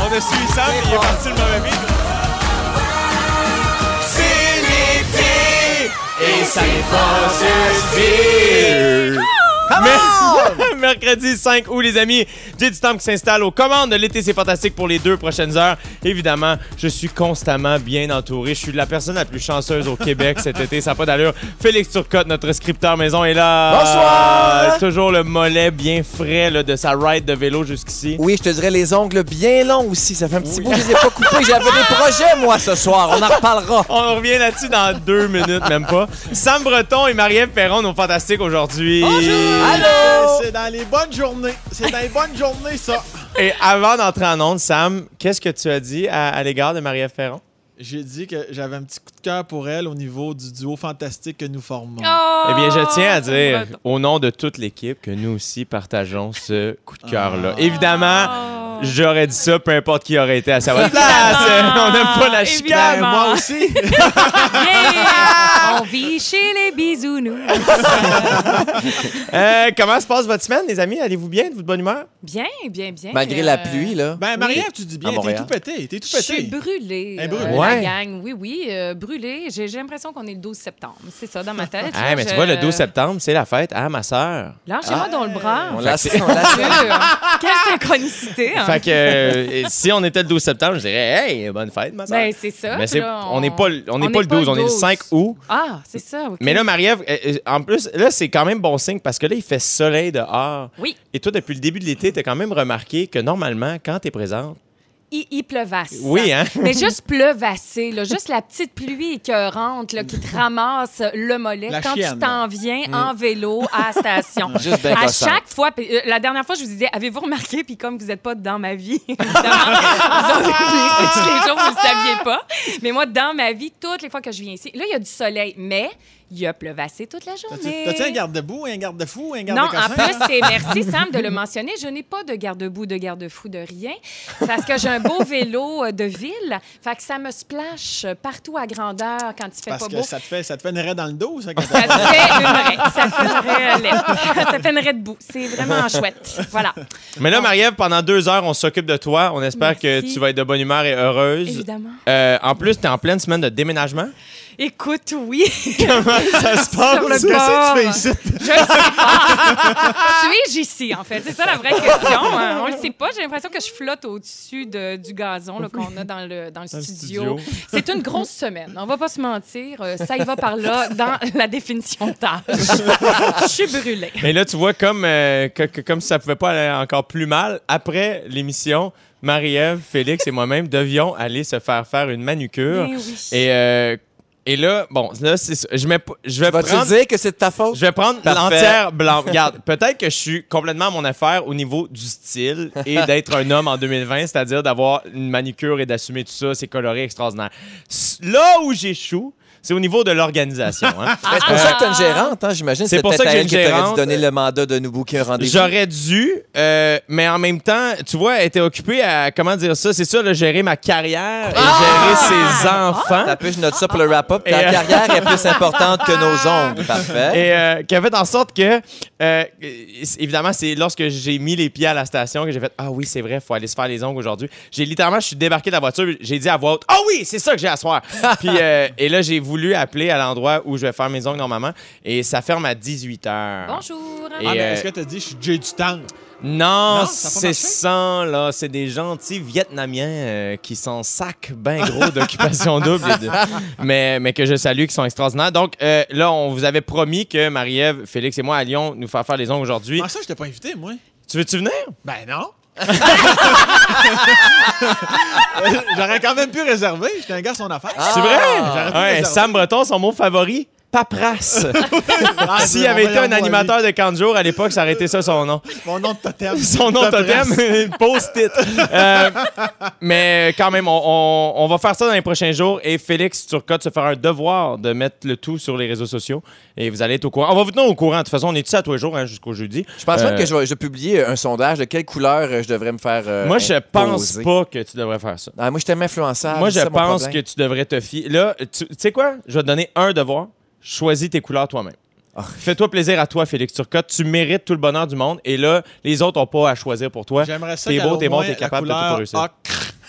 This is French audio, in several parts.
On a suivi ça, mais il est parti le mauvais beat. C'est l'été et ça n'est pas Mercredi 5 août, les amis, j'ai du temps qui s'installe aux commandes de l'été, c'est fantastique pour les deux prochaines heures. Évidemment, je suis constamment bien entouré. Je suis la personne la plus chanceuse au Québec cet été, ça n'a pas d'allure. Félix Turcotte, notre scripteur maison, est là. Bonsoir! toujours le mollet bien frais là, de sa ride de vélo jusqu'ici. Oui, je te dirais les ongles bien longs aussi. Ça fait un petit bout, je les ai pas coupés. J'avais des projets, moi, ce soir. On en reparlera. On revient là-dessus dans deux minutes, même pas. Sam Breton et Marie-Ève Perron, nos fantastiques aujourd'hui. Allô? C'est dans les bonnes journées. C'est dans les bonnes journées, ça. Et avant d'entrer en onde, Sam, qu'est-ce que tu as dit à, à l'égard de Marie-Ève Perron? J'ai dit que j'avais un petit coup de cœur pour elle au niveau du duo fantastique que nous formons. Eh bien, je tiens à dire, au nom de toute l'équipe, que nous aussi partageons ce coup de cœur-là. Ah. Évidemment, Oh. j'aurais dit ça, peu importe qui aurait été à sa place. On n'aime pas la chicane. Ben, moi aussi. Yeah! On vit chez les bisounours. Euh, comment se passe votre semaine, les amis? Allez-vous bien? Êtes-vous de bonne humeur? Bien, bien, bien. Malgré Euh, la pluie, là. Ben, Marie-Ève, tu dis bien, t'es tout pété. T'es tout Je suis pété. brûlée, Elle est euh, brûlée. La Ouais. gang. Oui, oui, euh, brûlée. J'ai j'ai l'impression qu'on est le 12 septembre. C'est ça, dans ma tête. Ah, là, mais tu je- vois, le 12 septembre, c'est la fête à ma sœur. Lâchez-moi dans le bras. On l'a on l'a- Sûr. Quelle synchronicité. Hein? Fait que euh, si on était le 12 septembre, je dirais Hey, bonne fête, ma soeur. Ben, c'est ça. Mais Puis c'est- là, on n'est pas, le- on n'est pas le 12, on est le 5 août. Ah, c'est ça. OK. Mais là, Marie-Ève, euh, euh, en plus, là, c'est quand même bon signe parce que là, il fait soleil dehors. Oui. Et toi, depuis le début de l'été, t'as quand même remarqué que normalement, quand t'es présente, Il, pleuvasse. Oui, hein? Mais juste pleuvasser, là, juste la petite pluie écœurante là, qui te ramasse le mollet La quand chienne, tu t'en viens Mm. en vélo à la station. Juste à chaque fois, puis, euh, la dernière fois, je vous disais, avez-vous remarqué, puis comme vous n'êtes pas dans ma vie, vous tous les jours, vous ne le saviez pas. Mais moi, dans ma vie, toutes les fois que je viens ici, là, il y a du soleil, mais il y a pleuvassé toute la journée. t'as-tu un garde-fou, un garde-fou, un Non, en plus, c'est merci Sam de le mentionner. Je n'ai pas de garde-boue, de garde-fou, de rien. Parce que j'ai un beau vélo euh, de ville. Fait que ça me splash partout à grandeur quand il fait Parce pas que beau. ça te, fait, ça te fait une raie dans le dos, ça. quand Ça t'as- fait une raie. Ça fait une raie. Ça fait une raie debout. C'est vraiment chouette. Voilà. Mais là, Marie-Ève, pendant deux heures, on s'occupe de toi. On espère que tu vas être de bonne humeur et heureuse. Évidemment. Euh, en plus, t'es en pleine semaine de déménagement. Écoute, oui. Comment ça se passe? Sur le Qu'est-ce que bord. tu fais ici? Je sais pas. Suis-je ici, en fait? C'est ça la vraie question. Euh, On le sait pas. J'ai l'impression que je flotte au-dessus de- du gazon là, qu'on a dans le, dans le studio. C'est une grosse semaine. On va pas se mentir. Euh, Ça y va par là dans la définition de tâche. Je suis brûlée. Mais là, tu vois, comme, euh, que- que- comme ça pouvait pas aller encore plus mal, après l'émission, Marie-Ève, Félix et moi-même devions aller se faire faire une manucure. Oui. Et, euh, et là, bon, là, c'est ça. je, mets, je vais Vas-tu prendre... dire que c'est de ta faute? Je vais prendre Parfait. l'entière blanc. Regarde, peut-être que je suis complètement à mon affaire au niveau du style et d'être un homme en 2020, c'est-à-dire d'avoir une manicure et d'assumer tout ça, c'est coloré, extraordinaire. Là où j'échoue, c'est au niveau de l'organisation. hein. Ben, c'est pour ça que t'as une gérante, hein, j'imagine. C'est pour ça que j'ai une gérante. dû donner le mandat de nous booker un rendez-vous. J'aurais dû, euh, mais en même temps, tu vois, elle était occupée à, comment dire ça, c'est ça, là, gérer ma carrière et gérer ses enfants. T'as pu, je note ça pour le wrap-up. Ta euh, carrière est plus importante que nos ongles. Parfait. Et euh, qui a fait en sorte que, évidemment, c'est lorsque j'ai mis les pieds à la station que j'ai fait Ah oui, c'est vrai, il faut aller se faire les ongles aujourd'hui. J'ai littéralement, je suis débarqué de la voiture, j'ai dit à voix haute Ah oui, c'est ça que j'ai à soir. Puis, et là, j'ai voulu appeler à l'endroit où je vais faire mes ongles normalement et ça ferme à 18 h. Bonjour. Et, Ah, mais euh, est-ce que t'as dit, je suis Jay du temps? Non, c'est ça, là. C'est des gentils Vietnamiens euh, qui sont sacs bien gros d'occupation double. de- mais, mais que je salue, qui sont extraordinaires. Donc, euh, là, on vous avait promis que Marie-Ève, Félix et moi allions nous faire faire les ongles aujourd'hui. Ah, ça, je t'ai pas invité, moi. Tu veux-tu venir? Ben non. J'aurais quand même pu réserver. J'étais un gars à son affaire. Ah. C'est vrai? Ouais. Sam Breton, son mot favori? Paperasse. Ah, S'il avait va été un animateur de camp de jour à l'époque, ça aurait été ça son nom. Mon nom de totem. Son nom de totem, post-it. Euh, mais quand même, on, on- on va faire ça dans les prochains jours et Félix Turcotte se fera un devoir de mettre le tout sur les réseaux sociaux et vous allez être au courant. On va vous tenir au courant. De toute façon, on est tous à tous les jours hein, jusqu'au jeudi? Je pense Euh, même que je vais, je vais publier un sondage de quelle couleur euh, je devrais me faire. euh, Moi, je pense imposer. pas que tu devrais faire ça. Ah, moi, je tellement influençable. Moi, je pense que tu devrais te fier. Là, tu tu sais quoi? Je vais te donner un devoir. Choisis tes couleurs toi-même. Ah. Fais-toi plaisir à toi, Félix Turcotte. Tu mérites tout le bonheur du monde. Et là, les autres n'ont pas à choisir pour toi. J'aimerais ça T'es beau, t'es bon, t'es capable de tout réussir. ocre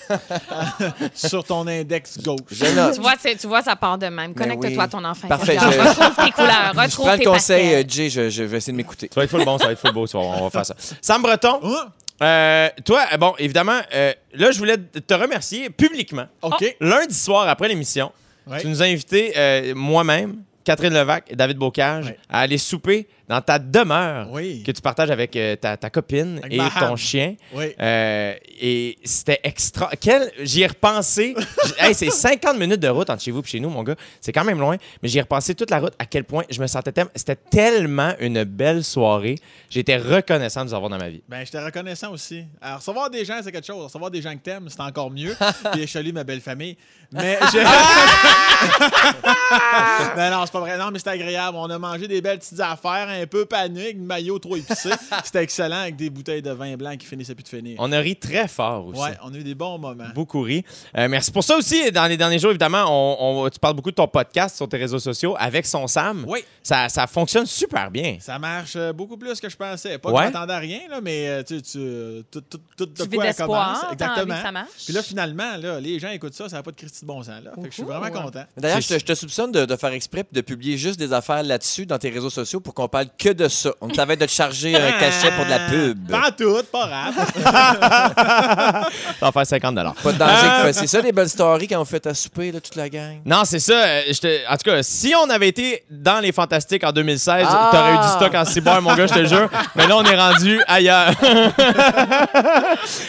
sur ton index gauche. Je note. Tu vois, tu vois, ça part de même. Ben Connecte-toi à ton enfant. Parfait, je- Retrouve tes couleurs, Je prends tes le conseil, euh, Jay, je, je vais essayer de m'écouter. Ça va être full bon, ça va être full beau. tu vas on va faire ça. Sam Breton, Hein? euh, toi, euh, bon, évidemment, euh, là, je voulais te remercier publiquement. OK. Lundi soir, après l'émission, tu nous as invités, euh, moi-même, Catherine Levac et David Bocage, Ouais. à aller souper dans ta demeure Oui. que tu partages avec euh, ta, ta copine Avec et ton chien. Oui. Euh, et c'était extra. Quel... J'y ai repensé. Hey, c'est 50 minutes de route entre chez vous et chez nous, mon gars. C'est quand même loin. Mais j'y ai repensé toute la route à quel point je me sentais tellement. C'était tellement une belle soirée. J'étais reconnaissant de vous avoir dans ma vie. Ben, j'étais reconnaissant aussi. Alors, recevoir des gens, c'est quelque chose. Recevoir des gens que t'aimes, c'est encore mieux. Puis je salue ma belle famille. Mais j'ai... non, non, c'est pas vrai. Non, mais c'était agréable. On a mangé des belles petites affaires, un peu paniques, maillot trop épicé. C'était excellent avec des bouteilles de vin blanc qui finissaient plus de finir. On a ri très fort aussi. Ouais, on a eu des bons moments. Beaucoup ri. Euh, merci pour ça aussi. Dans les derniers jours, évidemment, on, on- tu parles beaucoup de ton podcast sur tes réseaux sociaux avec son Sam. Oui. Ça, ça fonctionne super bien. Ça marche euh, beaucoup plus que je pensais. Pas Ouais. que je à rien, là, mais euh, tu, tu, tout, tout, tout de Tu quoi commence. Exactement. ça marche. Puis là, finalement, là, les gens écoutent ça, ça n'a pas de Christy de bon sens. Là. Fait que je suis vraiment Ouhou. content. D'ailleurs, je je te soupçonne de, de faire exprès de publier juste des affaires là-dessus dans tes réseaux sociaux pour qu'on parle que de ça. On t'avait de te charger un cachet pour de la pub. Pas tout, pas. Ça va faire 50 Pas de danger que fait. C'est ça, les belles stories quand on fait à souper, là, toute la gang? Non, c'est ça. euh, En tout cas, si on avait été dans les Fantastiques en 2016, Ah! t'aurais eu du stock en cyber, mon gars, je te jure. Mais là, on est rendu ailleurs.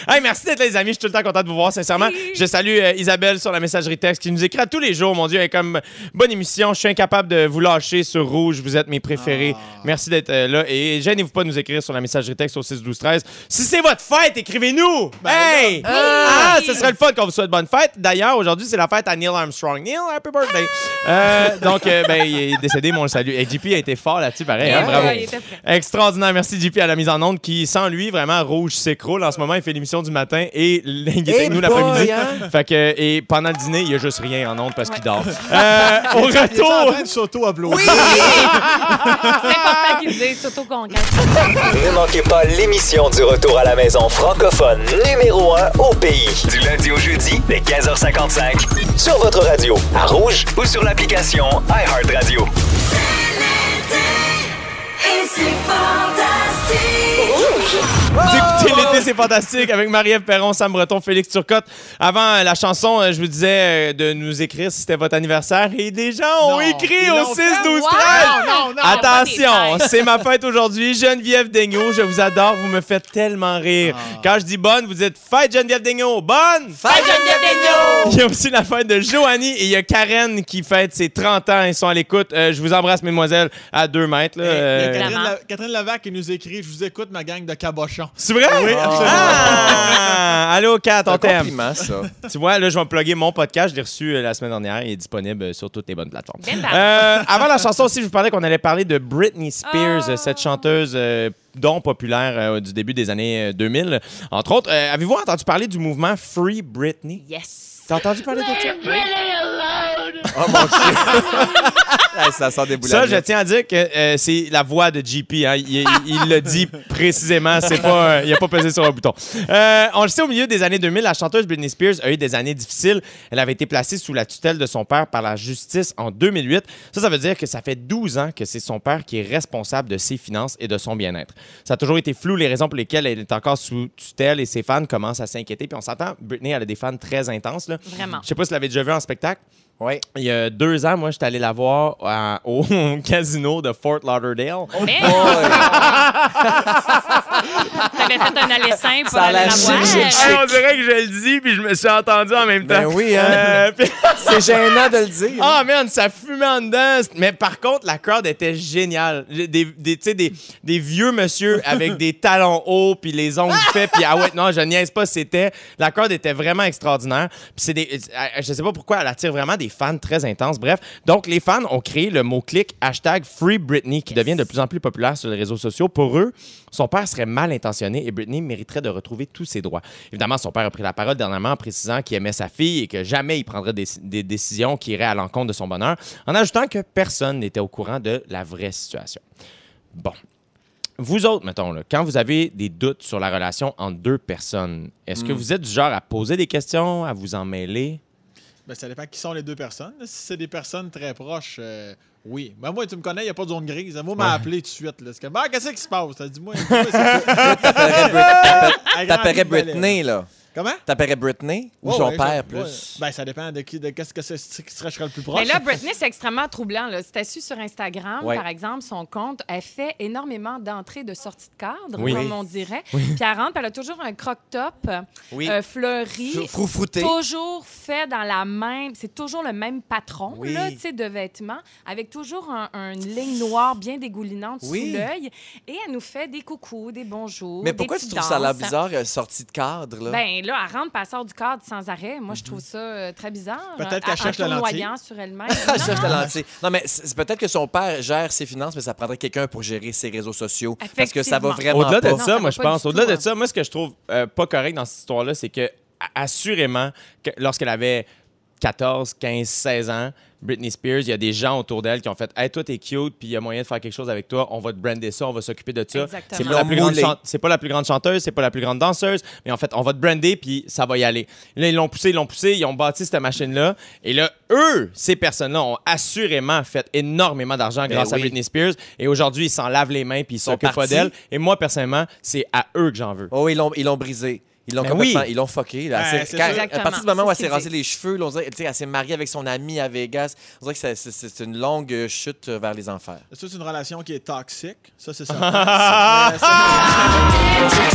hey, merci d'être là, les amis. Je suis tout le temps content de vous voir, sincèrement. Je salue euh, Isabelle sur la messagerie texte qui nous écrit à tous les jours. Mon Dieu, elle est comme bonne émission. Je suis incapable de vous lâcher sur Rouge. Vous êtes mes préférés. Ah. Merci d'être euh, là. Et gênez-vous pas de nous écrire sur la messagerie texte au 6 12 13. Si c'est votre fête, écrivez-nous. hey! Ah, ce serait le fun qu'on vous souhaite bonne fête. D'ailleurs, aujourd'hui, c'est la fête à Neil Armstrong. Neil, happy birthday. Euh, donc, euh, ben, il est décédé, mais on le salue. Et JP a été fort là-dessus, pareil. hein, bravo. était. Extraordinaire. Merci, JP, à la mise en onde qui, sans lui, vraiment, rouge s'écroule. En ce moment, il fait l'émission du matin et il est Hey avec nous l'après-midi. hein? Fait que, et pendant le dîner, il y a juste rien en onde parce qu'il dort. Euh, au Il est en retour. train de s'auto-applaudir. C'est qu'ils disent. Ne manquez pas l'émission du retour à la maison francophone numéro 1 au pays. Du lundi au jeudi, dès 15h55, sur votre radio, à Rouge ou sur l'application iHeartRadio. Et c'est fantastique. Vous écoutez l'été, c'est fantastique avec Marie-Ève Perron, Sam Breton, Félix Turcotte. Avant euh, la chanson, euh, je vous disais euh, de nous écrire si c'était votre anniversaire et des gens ont Non, écrit au l'ont 6 fait? 12 Wow! 13. Non, non, non. Attention, c'est ma fête aujourd'hui. Geneviève Daigneault, je vous adore, vous me faites tellement rire. Ah. Quand je dis bonne, vous dites fête Geneviève Daigneault. Bonne! Fête Geneviève Daigneault! Il y a aussi la fête de Joanie et il y a Karen qui fête ses 30 ans. Ils sont à l'écoute. Euh, je vous embrasse, mesdemoiselles, à deux mètres. là. Il y a Euh, Catherine. La- Catherine Levac qui nous écrit Je vous écoute, ma gang de cabochons. C'est vrai? Oui, absolument. Ah! Allô, Kat, on t'aime. ça. Tu vois, là, je vais me plugger mon podcast. Je l'ai reçu euh, la semaine dernière. Il est disponible euh, sur toutes les bonnes plateformes. Ben, ben. Euh, avant la chanson aussi, je vous parlais qu'on allait parler de Britney Spears, Oh. euh, cette chanteuse euh, dont populaire euh, du début des années euh, 2000. Entre autres, Euh, avez-vous entendu parler du mouvement Free Britney? Yes. T'as entendu parler de ça? Oh mon Dieu! Hey, ça sent des boules Ça, je tiens à dire que euh, c'est la voix de JP. hein. Il, le dit précisément. C'est pas, euh, il a pas pesé sur un bouton. Euh, on le sait, au milieu des années 2000, la chanteuse Britney Spears a eu des années difficiles. Elle avait été placée sous la tutelle de son père par la justice en 2008. Ça, ça veut dire que ça fait 12 ans que c'est son père qui est responsable de ses finances et de son bien-être. Ça a toujours été flou les raisons pour lesquelles elle est encore sous tutelle et ses fans commencent à s'inquiéter. Puis on s'entend, Britney, elle a des fans très intenses. Là. Vraiment. Je sais pas si vous l'avez déjà vu en spectacle. Oui. Il y a deux ans, moi, j'étais allé la voir à- au casino de Fort Lauderdale. Mais- t'avais fait un aller simple pour Ça a aller l'air la voir. chic, chic, chic. Hey, on dirait que je le dis, puis je me suis entendu en même temps. Ben oui, hein. Euh, puis- C'est gênant de le dire. Ah, man, ça fumait en dedans. Mais par contre, la crowd était géniale. Des, des, tu sais, des, des vieux monsieur avec des talons hauts, puis les ongles faits, puis ah ouais, non, je niaise pas, c'était... La crowd était vraiment extraordinaire. Puis c'est des... euh, Je sais pas pourquoi, elle attire vraiment des fans très intenses. Bref, donc les fans ont créé le mot-clic hashtag Free Britney, qui devient de plus en plus populaire sur les réseaux sociaux. Pour eux, son père serait mal intentionné et Britney mériterait de retrouver tous ses droits. Évidemment, son père a pris la parole dernièrement en précisant qu'il aimait sa fille et que jamais il prendrait des, des décisions qui iraient à l'encontre de son bonheur, en ajoutant que personne n'était au courant de la vraie situation. Bon. Vous autres, mettons, là, quand vous avez des doutes sur la relation entre deux personnes, est-ce que vous êtes du genre à poser des questions, à vous en mêler? Ben, ça dépend qui sont les deux personnes. Si c'est des personnes très proches, euh, oui. Ben, moi, tu me connais, il n'y a pas de zone grise. Moi, m'a appelé tout de suite. Là. Ah, qu'est-ce qui se passe? T'as dit, moi, T'appellerais Britney, là. Comment? T'appellerais Britney ou son ouais, père plus? ouais. Ben, ça dépend de qui, de qu'est-ce que c'est, qui serait, le plus proche. Mais là, Britney, c'est extrêmement troublant. Là. Si t'as su sur Instagram, Ouais. par exemple, son compte, elle fait énormément d'entrées de sorties de cadre, Oui. comme on dirait. Puis elle rentre, puis elle a toujours un croc-top Oui. euh, fleuri. Frou- Froufrouté. Toujours fait dans la même. C'est toujours le même patron Oui. là, tu sais, de vêtements, avec toujours un, un- une ligne noire bien dégoulinante Oui. sous l'œil. Et elle nous fait des coucous, des bonjours. Mais des pourquoi tu trouves ça là bizarre, euh, sortie de cadre, là? Ben là, elle rentre, elle sort du cadre sans arrêt. Moi, je trouve ça euh, très bizarre. Peut-être En- qu'elle cherche la lentille. sur elle-même. Je cherche Non, la non. lentille. Non, mais c'est peut-être que son père gère ses finances, mais ça prendrait quelqu'un pour gérer ses réseaux sociaux. Parce que ça va vraiment Au-delà de pas. Ça, moi, je pense, au-delà de hein. ça, moi, ce que je trouve euh, pas correct dans cette histoire-là, c'est que, assurément, que lorsqu'elle avait 14, 15, 16 ans, Britney Spears, il y a des gens autour d'elle qui ont fait Hey, toi, t'es cute, puis il y a moyen de faire quelque chose avec toi, on va te brander ça, on va s'occuper de ça. Exactement. C'est pas, la plus grande Moulé. chan- c'est pas la plus grande chanteuse, c'est pas la plus grande danseuse, mais en fait, on va te brander, puis ça va y aller. Là, ils l'ont poussé, ils l'ont poussé, ils ont bâti cette machine-là. Et là, eux, ces personnes-là, ont assurément fait énormément d'argent Ben grâce à. Britney Spears. Et aujourd'hui, ils s'en lavent les mains, puis ils sont s'occupent pas d'elle. Et moi, personnellement, c'est à eux que j'en veux. Oh, ils l'ont, ils l'ont brisé. Ils l'ont Ben complètement, oui. ils l'ont fucké. Là. Ouais, C'est- c'est quand- ça. à partir du moment où elle s'est ce rasé qu'ils les cheveux, là, on dirait, tu sais, elle s'est mariée avec son ami à Vegas. On dirait que c'est, c'est- c'est une longue chute vers les enfers. C'est une relation qui est toxique. Ça, c'est ça.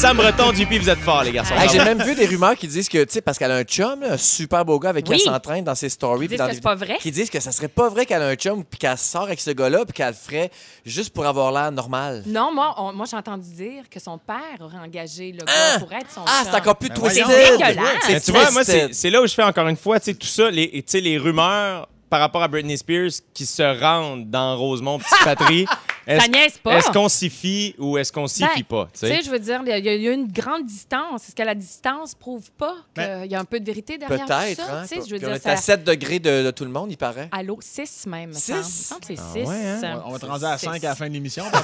Sam Breton, JP, vous êtes forts, les garçons. Hey, j'ai même vu des rumeurs qui disent que, tu sais, parce qu'elle a un chum, là, un super beau gars avec qui Oui. elle s'entraîne dans ses stories. Puis disent dans que c'est pas vrai. Qui disent que ça serait pas vrai qu'elle a un chum, puis qu'elle sort avec ce gars-là, puis qu'elle le ferait juste pour avoir l'air normal. Non, moi, on- moi j'ai entendu dire que son père aurait engagé le gars Ah! pour être son Ah, chum. c'est encore plus twisted. dégueulasse. Mais tu vois, moi, c'est twisted. c'est là où je fais encore une fois, tu sais, tout ça, les, tu sais, les rumeurs par rapport à Britney Spears qui se rendent dans Rosemont, petite patrie. Est-ce Ça niaise pas. est-ce qu'on s'y fie ou est-ce qu'on s'y Ben, fie pas? tu sais? je veux dire, il y, y a une grande distance. Est-ce que la distance prouve pas qu'il Ben, y a un peu de vérité derrière Peut-être, tout ça? hein? Tu sais, je veux Puis on dire, est à ça... 7 degrés de, de tout le monde, il paraît. Allô, 6 même. me Six? semble. Il me semble que c'est Ah 6. ouais, hein? On va te rendre à 5 à la fin de l'émission.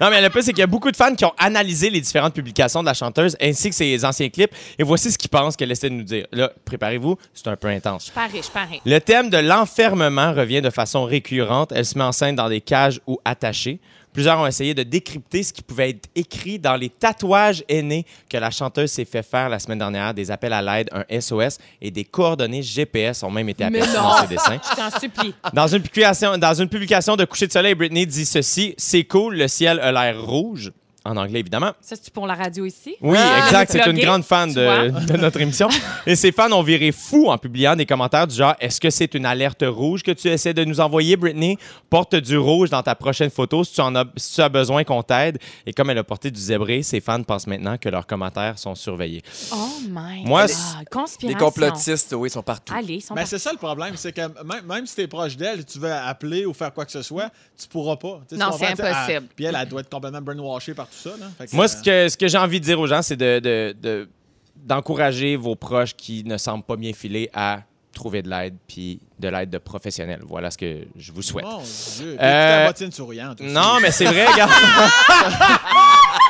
Non, mais le plus, c'est qu'il y a beaucoup de fans qui ont analysé les différentes publications de la chanteuse ainsi que ses anciens clips. Et voici ce qu'ils pensent qu'elle essaie de nous dire. Là, préparez-vous, c'est un peu intense. Je parie, je parie. Le thème de l'enfermement revient de façon récurrente. Elle se met dans des cages ou attachée. Plusieurs ont essayé de décrypter ce qui pouvait être écrit dans les tatouages aînés que la chanteuse s'est fait faire la semaine dernière, des appels à l'aide, un SOS et des coordonnées GPS ont même été non. dans ses dessins. Je t'en supplie. Dans une, publication, dans une publication de Coucher de soleil, Britney dit ceci C'est cool, le ciel a l'air rouge. En anglais, évidemment. Ça, c'est pour la radio ici? Oui, Ah, exact. C'est une grande fan tu de, notre émission. Et ses fans ont viré fou en publiant des commentaires du genre Est-ce que c'est une alerte rouge que tu essaies de nous envoyer, Britney? Porte du rouge dans ta prochaine photo si tu, en as, si tu as besoin qu'on t'aide. Et comme elle a porté du zébré, ses fans pensent maintenant que leurs commentaires sont surveillés. Oh my Moi, God. Les complotistes, oui, ils sont partout. Allez, ils sont Mais partis. C'est ça le problème, c'est que même, même si t'es proche d'elle, tu veux appeler ou faire quoi que ce soit, tu pourras pas. Tu tu Non, c'est Tu impossible. elle- Puis elle, elle doit être complètement brainwashée par tout ça. Là. Fait que, Moi, ce que, ce que j'ai envie de dire aux gens, c'est de, de- de- d'encourager vos proches qui ne semblent pas bien filés à trouver de l'aide, puis de l'aide de professionnels. Voilà ce que je vous souhaite. Mon Dieu. Euh, ta bottine souriante. aussi. Non, mais c'est vrai, regarde.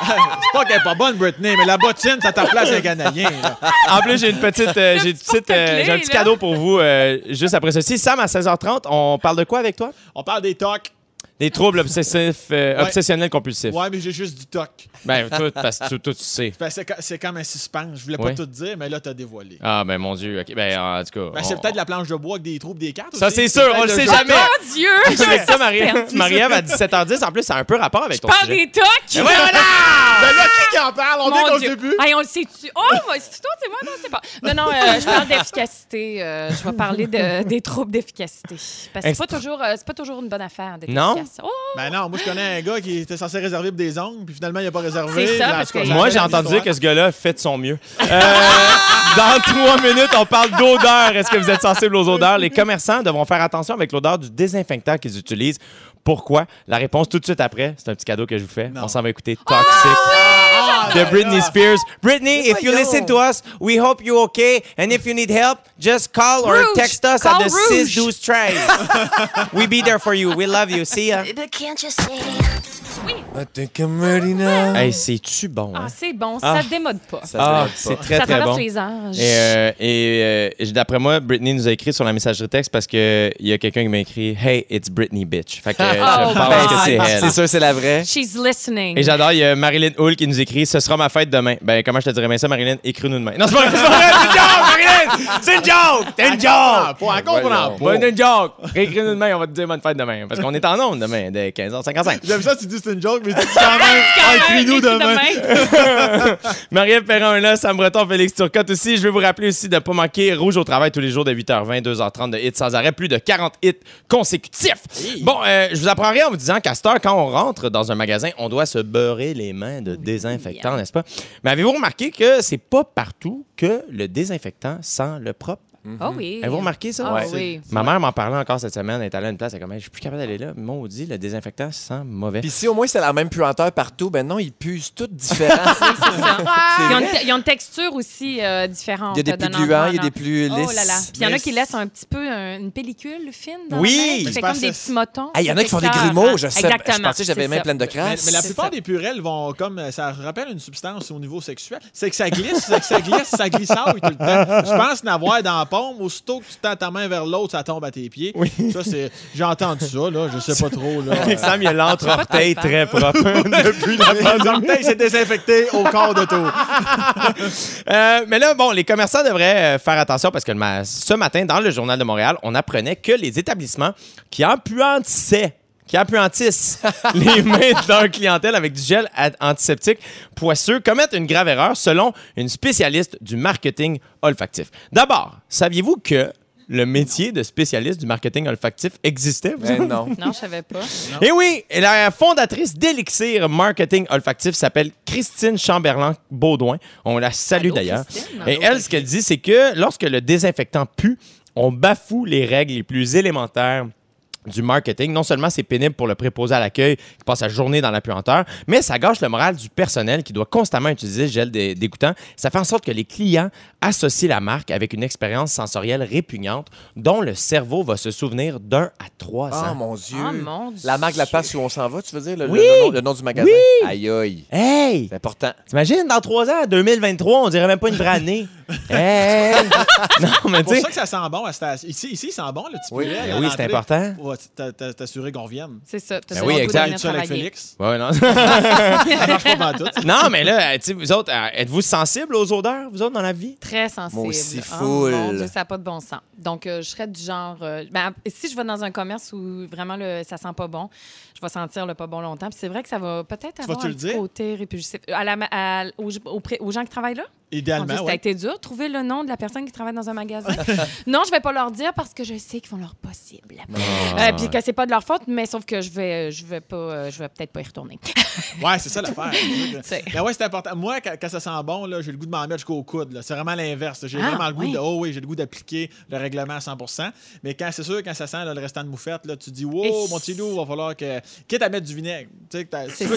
C'est pas qu'elle est pas bonne, Britney, mais la bottine, ça t'a place un Canadien. là. En plus, j'ai une petite, euh, j'ai une petit petite, euh, un petit là. cadeau pour vous euh, juste après ceci. Sam, à 16h30, on parle de quoi avec toi? On parle des tocs. Des troubles obsessifs, euh, Ouais. obsessionnels compulsifs. Ouais, mais j'ai juste du toc. Ben, tout, parce que tout, tout, tu sais. Ben, c'est ca- c'est comme un suspense. Je voulais pas Ouais. tout dire, mais là, t'as dévoilé. Ah, ben, mon Dieu. OK. Ben, en tout cas. Ben, c'est on- peut-être la planche de bois avec des trous, des cartes. Ça, aussi. c'est sûr, on le sait jeu. jamais. Oh Dieu! Avec ça, Marie- Suspense. Marie-Ève, à 17h10, en plus, ça a un peu rapport avec ton Parle sujet. des tocs! Ben, ouais, voilà! Ben là, qui qui en parle? On Mon est au Dieu. début. Hey, on le sait-tu? Oh, moi, c'est toi, c'est moi? Non, c'est pas. Non, non, euh, je parle d'efficacité. euh, je vais parler de- des troubles d'efficacité. Parce que c'est pas, toujours, euh, c'est pas toujours une bonne affaire d'être Non? efficace. Oh, Ben non, moi, je connais un gars qui était censé réserver pour des ongles, puis finalement, il a pas réservé. C'est ça, parce tout cas, que- Moi, j'ai entendu histoire. que ce gars-là fait de son mieux. Euh, dans trois minutes, on parle d'odeur. Est-ce que vous êtes sensible aux odeurs? Les commerçants devront faire attention avec l'odeur du désinfectant qu'ils utilisent. Pourquoi? La réponse tout de suite après. C'est un petit cadeau que je vous fais. Non. On s'en va écouter Toxic Ah, de ben Britney. Spears. Britney, if you listen to us, we hope you're okay. And if you need help, just call or Rouge. text us Call at the Rouge. 612 13. we be there for you. We love you. See ya. But can't you see? I think I'm ready now. Hey, c'est-tu bon, hein? ah, c'est bon, Ah. ça démode pas. Ça Ah, c'est pas. très, ça très traverse bon. les âges. Et, euh, et euh, d'après moi, Britney nous a écrit sur la messagerie texte parce qu'il y a quelqu'un qui m'a écrit Hey, it's Britney, bitch. Fait que euh, Oh, je pense ben, que c'est elle. C'est sûr, c'est la vraie. She's listening. Et j'adore, il y a Marilyn Hull qui nous écrit Ce sera ma fête demain. Ben, comment je te dirais bien ça, Marilyn? Écris-nous demain. Non, c'est pas vrai, c'est pas vrai, c'est une joke, Marilyn C'est une joke C'est une Ah, joke pas, elle comprend Pas pas. une joke Écris-nous demain, on va te dire bonne fête demain. Parce qu'on est en ondes demain, dès 15h55. J'aime ça, tu dis c'est une joke, mais dis quand même. Ah, écris-nous demain. Marie-Ève là, Sam Breton, Félix Turcotte aussi. Je vais vous rappeler aussi de ne pas manquer Rouge au travail tous les jours de 8h20, 2h30 de hits sans arrêt, plus de 40 hits consécutifs. Bon, euh, je vous apprends rien en vous disant qu'à cette heure, quand on rentre dans un magasin, on doit se beurrer les mains de désinfectant, n'est-ce pas? Mais avez-vous remarqué que c'est pas partout que le désinfectant sent le propre? Oh oui. Avez-vous remarqué ça? Ah Ouais. oui. Ma mère m'en parlait encore cette semaine. Elle est allée à une place. Elle est comme, je suis plus capable d'aller là. Maudit, le désinfectant sent mauvais. Puis si au moins c'est la même puanteur partout, ben non, ils puent tous différents. C'est ça. Ils ont, une, te- ils ont une texture aussi euh, différente. Il y a des plus gluants, il y a des l'autre. plus lisses. Oh là là. Puis il y en a qui laissent un petit peu un- une pellicule fine dans Oui. qui c'est fait comme des que- petits motons. Ah, il y en a qui font des grumeaux, je sais. Exactement. Je pensais que j'avais c'est les mains ça. pleines de Mais, crasse. mais la plupart des purelles vont comme. euh, Ça rappelle une substance au niveau sexuel. C'est que ça glisse, c'est que ça glisse, ça glissade tout le temps. Je pense n'avoir dans aussitôt que tu tends ta main vers l'autre, ça tombe à tes pieds. Ça, c'est. J'ai entendu ça, là. Je sais pas trop, là. Sam, il a l'entre-orteil très propre depuis la Les orteils, c'est désinfecté au corps de tout. Euh, mais là, bon, les commerçants devraient euh, faire attention parce que le ma- ce matin, dans le Journal de Montréal, on apprenait que les établissements qui empuantissaient qui empuantissent les mains de leur clientèle avec du gel antiseptique poisseux commettent une grave erreur selon une spécialiste du marketing olfactif. D'abord, saviez-vous que le métier de spécialiste du marketing olfactif existait? vous Ben non. Non, je savais pas. et oui, et la fondatrice d'Elixir Marketing Olfactif s'appelle Christine Chamberlain-Baudouin. On la salue d'ailleurs. Et elle, ce qu'elle dit, c'est que lorsque le désinfectant pue, on bafoue les règles les plus élémentaires du marketing. Non seulement c'est pénible pour le préposé à l'accueil qui passe sa journée dans la puanteur, mais ça gâche le moral du personnel qui doit constamment utiliser le gel dé- dégoûtant. Ça fait en sorte que les clients associent la marque avec une expérience sensorielle répugnante dont le cerveau va se souvenir d'un à trois Oh ans. mon Dieu. Oh mon Dieu. La marque, la place où on s'en va, tu veux dire? Le, Oui. le nom, le nom du magasin? Oui. Aïe, aïe. Hey! C'est important. T'imagines, dans trois ans, 2023, on dirait même pas une vraie année. hey! Non, mais C'est pour ça que ça sent bon à cette Ici, ici, il sent bon, le petit Oui. Ben oui, c'est important. Ouais, T'assurer qu'on revienne. C'est ça. Ben oui, exact. Tu es avec. Félix? Ouais, non. Ça marche pas tout. non, mais là, tu sais, vous autres, euh, êtes-vous sensibles aux odeurs, vous autres, dans la vie? Très sensible. Moi aussi, Oh, full. mon Dieu, ça n'a pas de bon sens. Donc, euh, je serais du genre. euh, ben, si je vais dans un commerce où vraiment le, ça sent pas bon, je vais sentir le pas bon longtemps. Puis c'est vrai que ça va peut-être avoir un côté répulsif. À la ma- à- aux, aux pré- aux gens qui travaillent là? Idéalement, Dieu, ça a été dur. Trouver le nom de la personne qui travaille dans un magasin. non, je vais pas leur dire parce que je sais qu'ils font leur possible. Ah. Euh, puis que c'est pas de leur faute, mais sauf que je vais, je vais pas, euh, je vais peut-être pas y retourner. Ouais, c'est ça l'affaire. Ben ouais, c'est important. Moi, quand, quand ça sent bon, là, j'ai le goût de m'en mettre jusqu'au coude. là. C'est vraiment l'inverse. J'ai Ah, vraiment le goût oui. de. Oh oui, j'ai le goût d'appliquer le règlement à 100% Mais quand c'est sûr, quand ça sent là, le restant de moufette, là, tu dis, wow, Et- mon petit loup, il va falloir que. Quitte à mettre du vinaigre. Tu veux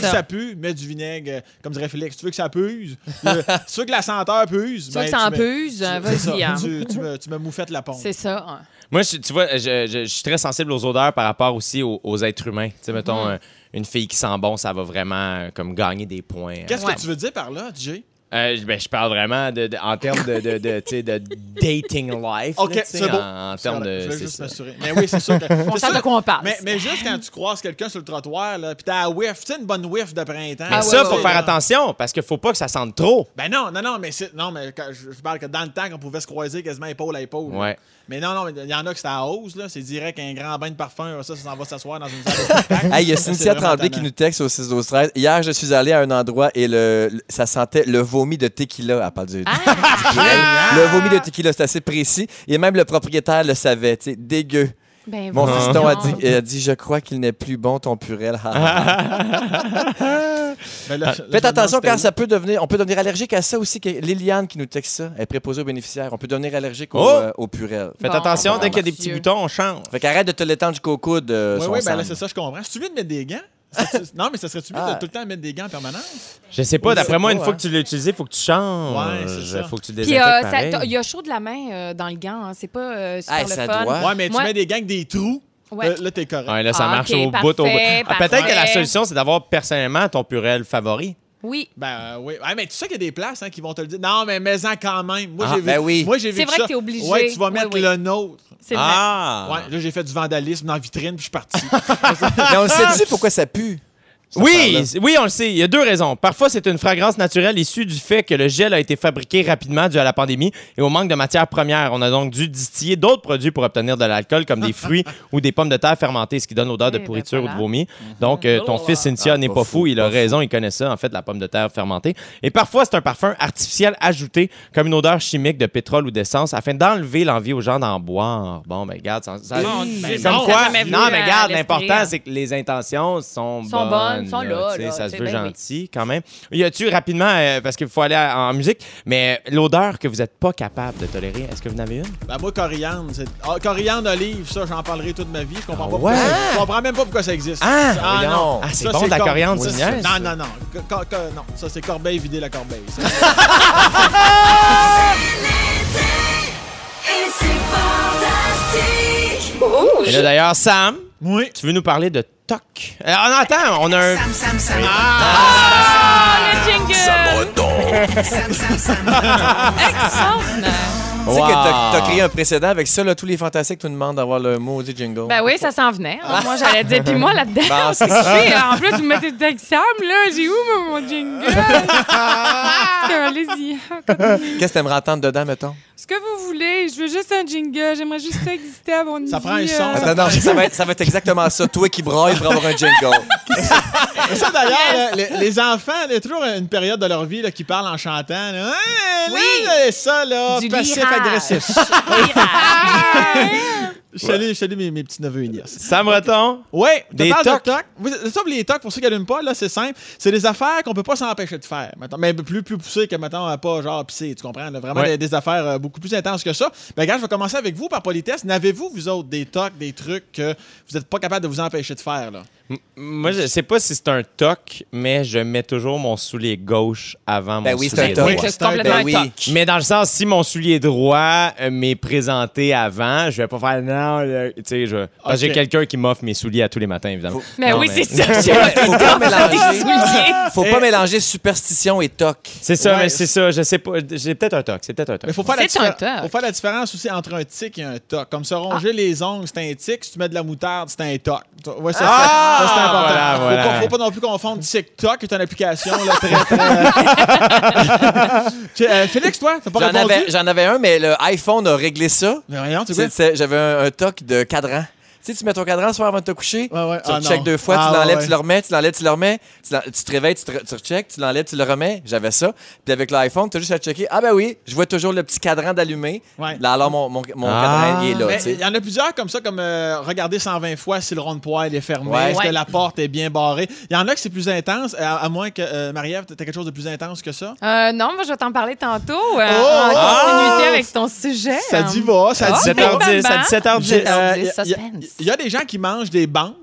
ça. que ça pue, mets du vinaigre. euh, Comme dirait Félix, tu veux que ça si tu veux que la senteur puse. Tu veux ben, que ça en mets- puse? tu- Euh, c'est ça. Vas-y. hein. Tu, tu me, tu me moufettes la pompe. C'est ça. hein. Moi, je- tu vois, je, je- je suis très sensible aux odeurs par rapport aussi aux, aux êtres humains. Tu sais, mettons, Mhm. euh, une fille qui sent bon, ça va vraiment euh, comme gagner des points. Qu'est-ce Ouais. que tu veux dire par là, DJ? Euh, ben, je parle vraiment de, de- en termes de, de, de, tu sais, de dating life. OK, c'est bon. En, en termes de. Je c'est juste m'assurer. Mais oui, c'est sûr que. On c'est sait de quoi on parle. Mais, mais juste quand tu croises quelqu'un sur le trottoir, là, puis t'as la whiff, tu sais, une bonne whiff de printemps. Mais Ah, ça, ouais, faut ouais, faire là. attention parce qu'il faut pas que ça sente trop. Ben non, non, non, mais c'est. Non, mais quand je, je parle que dans le temps, qu'on pouvait se croiser quasiment épaule à épaule. là. Mais non, non, mais il y en a que c'est à hausse, là. C'est direct un grand bain de parfum, ça, ça s'en va s'asseoir dans une salle de. Hey, il y a Cynthia Tremblay qui nous texte au 6 12 13 Hier, je suis allé à un endroit et le, le- ça sentait le vomi de tequila. Elle parle du, du purel. Le vomi de tequila, c'est assez précis. Et même le propriétaire le savait. tu sais, Dégueu. Ben, Mon fiston a dit, a dit Je crois qu'il n'est plus bon ton purel. Ben là, là, je me Faites attention car ça peut devenir. On peut devenir allergique à ça aussi. que- Liliane qui nous texte ça. Elle est préposée aux bénéficiaires. On peut devenir allergique au, Oh! euh, au purel. Faites Bon, attention, bon, dès qu'il y a des petits boutons, on change. Fait qu'arrête de te l'étendre jusqu'au coude. euh. Oui, son oui, ben là, c'est ça, je comprends. C'est-tu mieux de mettre des gants? Non, mais ça serait-tu mieux Ah. de tout le temps mettre des gants en permanence? Je sais pas, d'après moi, pas, une fois hein. que tu l'as utilisé, il faut que tu changes. Ouais, c'est ça. faut que tu euh, il y a chaud de la main euh, dans le gant. hein. C'est pas euh, super Hey, le ça fun. doit. Ouais, mais tu mets des gants avec des trous. Ouais. Là, là, t'es correct. Ouais, là, ça Ah, marche au bout, au bout. Ah, Peut-être que la solution, c'est d'avoir personnellement ton purel favori. Oui. Ben euh, oui. Ouais, mais tu sais qu'il y a des places hein, qui vont te le dire. Non, mais mets-en quand même. Moi, Ah, j'ai vu. ben oui. Moi, j'ai C'est vu vrai ça. que t'es obligé. Ouais, tu vas mettre oui. le nôtre. C'est vrai. Ah! Ouais, là, j'ai fait du vandalisme dans la vitrine, puis je suis parti. Mais on le sait-tu pourquoi ça pue? Oui, oui, on le sait. Il y a deux raisons. Parfois, c'est une fragrance naturelle issue du fait que le gel a été fabriqué rapidement dû à la pandémie et au manque de matières premières. On a donc dû distiller d'autres produits pour obtenir de l'alcool, comme des fruits ou des pommes de terre fermentées, ce qui donne l'odeur de Eh ben pourriture ou de vomi. Donc, euh, ton fils Cynthia Ah, n'est pas fou. Il a raison. Il connaît ça, en fait, la pomme de terre fermentée. Et parfois, c'est un parfum artificiel ajouté, comme une odeur chimique de pétrole ou d'essence, afin d'enlever l'envie aux gens d'en boire. Bon, ben, regarde, ça, ça- comme quoi, non, mais regarde, l'important, hein. c'est que les intentions sont, Sont bonnes, sont là, sais, là, ça se veut ben oui. gentil quand même. Y a-tu rapidement, euh, parce qu'il faut aller à- en musique, mais l'odeur que vous n'êtes pas capable de tolérer, est-ce que vous en avez une? ben, moi, coriandre, c'est. Ah, coriandre, olive, ça, j'en parlerai toute ma vie. Je comprends Ah pas pourquoi. ouais? Je comprends même pas pourquoi ça existe. Ah, voyons. non. Ah, c'est Ça, bon de la cor- coriandre, ça, c'est-? Non, non, non. Co- co- co- non, ça, c'est corbeille vider la corbeille. ça. Et c'est fantastique. Et là, d'ailleurs, Sam, oui. tu veux nous parler de TOC? Euh, on attend, on a un... Ah, le jingle! Extraordinaire. Tu sais que t'as créé un précédent avec ça, là, tous les fantastiques nous demandent d'avoir le maudit jingle. Ben oui, ça s'en venait. Moi, j'allais dire, puis moi, là-dedans, c'est en plus, vous mettez avec Sam, là. J'ai où, mon, mon jingle? Allez-y. Qu'est-ce que t'aimerais entendre dedans, mettons? Ce que vous voulez, je veux juste un jingle. J'aimerais juste ça exister avant Ça prend un son, euh, Attends, non, ça va, être, ça va être exactement ça. Toi qui braille pour avoir un jingle. Ça, d'ailleurs, les, les enfants, il y a toujours une période de leur vie là, qui parlent en chantant. Là, Ah, Oui. là, ça, là, Du passif-agressif. Je salue mes, mes petits-neveux et nièces. Sam Breton? Oui, Des de tocs? Vous- Ça, les tocs, pour ceux qui n'allument pas, là, c'est simple. C'est des affaires qu'on peut pas s'empêcher de faire. mettons. mais plus, plus poussées que, mettons, pas genre pisser, tu comprends? là, vraiment Ouais. des, des affaires euh, beaucoup plus intenses que ça. Ben, regarde, je vais commencer avec vous par politesse. N'avez-vous, vous autres, des tocs, des trucs que vous n'êtes pas capable de vous empêcher de faire, là? Moi, je sais pas si c'est un TOC, mais je mets toujours mon soulier gauche avant Ben mon oui, soulier un droit. Oui, c'est C'est un- complètement ben un oui. toc. Mais dans le sens, si mon soulier droit euh, m'est présenté avant, je vais pas faire non, tu sais, je... parce que j'ai quelqu'un qui m'offre mes souliers à tous les matins, évidemment. Mais Non, oui, mais- c'est ça. J'ai Faut pas mélanger. souliers. Faut pas mélanger superstition et toc. C'est ça, Ouais. mais c'est ça, je sais pas, j'ai peut-être un TOC, c'est peut-être un TOC. Mais faut faire, la C'est un diffé- toc. faut faire la différence aussi entre un tic et un toc. Comme se ronger les ongles, c'est un tic. Si tu mets de la moutarde, c'est un toc. Ouais, ça, Ah! ça, c'est important. Voilà, faut, voilà. pas, faut pas non plus confondre TikTok, qui est une application là, très, très... Euh, Félix, toi, t'as pas J'en répondu? avais, j'en avais un, mais le iPhone a réglé ça. Mais tu C'est- sais c'est- J'avais un, un toc de cadran tu mets ton cadran soir avant de te coucher, tu ah, deux fois, tu ah, l'enlèves, tu le remets, tu l'enlèves, tu le remets, tu, te réveilles, tu, te, tu tu l'enlèves, tu le remets. J'avais ça. Puis avec l'iPhone, tu as juste à checker. Ah ben oui, je vois toujours le petit cadran d'allumé. Là, alors mon, mon, cadran est là. Il y en a plusieurs comme ça, comme euh, regarder 120 fois si le rond de poêle est fermé, est-ce que la porte est bien barrée. Il y en a que c'est plus intense, à, moins que euh, Marie-Ève, tu quelque chose de plus intense que ça? Euh, non, moi je vais t'en parler tantôt. Euh, oh! En ah! continuité avec ton sujet. Ça dit va, ça ah! dit 7h10. 7h10. Il y, a des gens qui mangent des bandes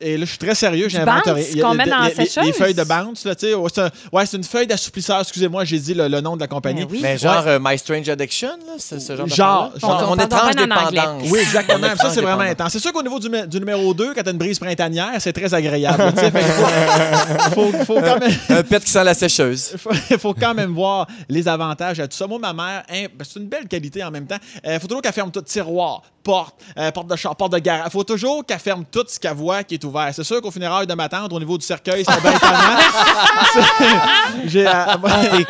Et là, je suis très sérieux, j'invente bounce rien. Met dans la les- les- feuilles de bounce, là, tu sais. Ouais, c'est un- ouais, c'est une feuille d'assouplisseur. Excusez-moi, j'ai dit le, le nom de la compagnie. Ben oui. Mais genre euh, My Strange Addiction, là, c'est ce genre Genre, d'affaire-là? genre. Mon, On mon étrange parle en anglais. dépendance. Oui, exactement. Ça, c'est vraiment intense. C'est sûr qu'au niveau du, du numéro 2, quand tu as une brise printanière, c'est très agréable. Fait faut, faut, faut quand même. Un pet qui sent la sécheuse. Il faut, faut quand même voir les avantages à tout ça. Moi, ma mère, hein, ben, c'est une belle qualité en même temps. Il faut toujours qu'elle ferme tout, tiroir, porte, euh, porte de char, porte de garage. Il faut toujours qu'elle ferme tout ce qu'elle voit qui est ouvert. C'est sûr qu'au funérailles de ma tante, au niveau du cercueil, c'est bien étonnant. J'ai, euh,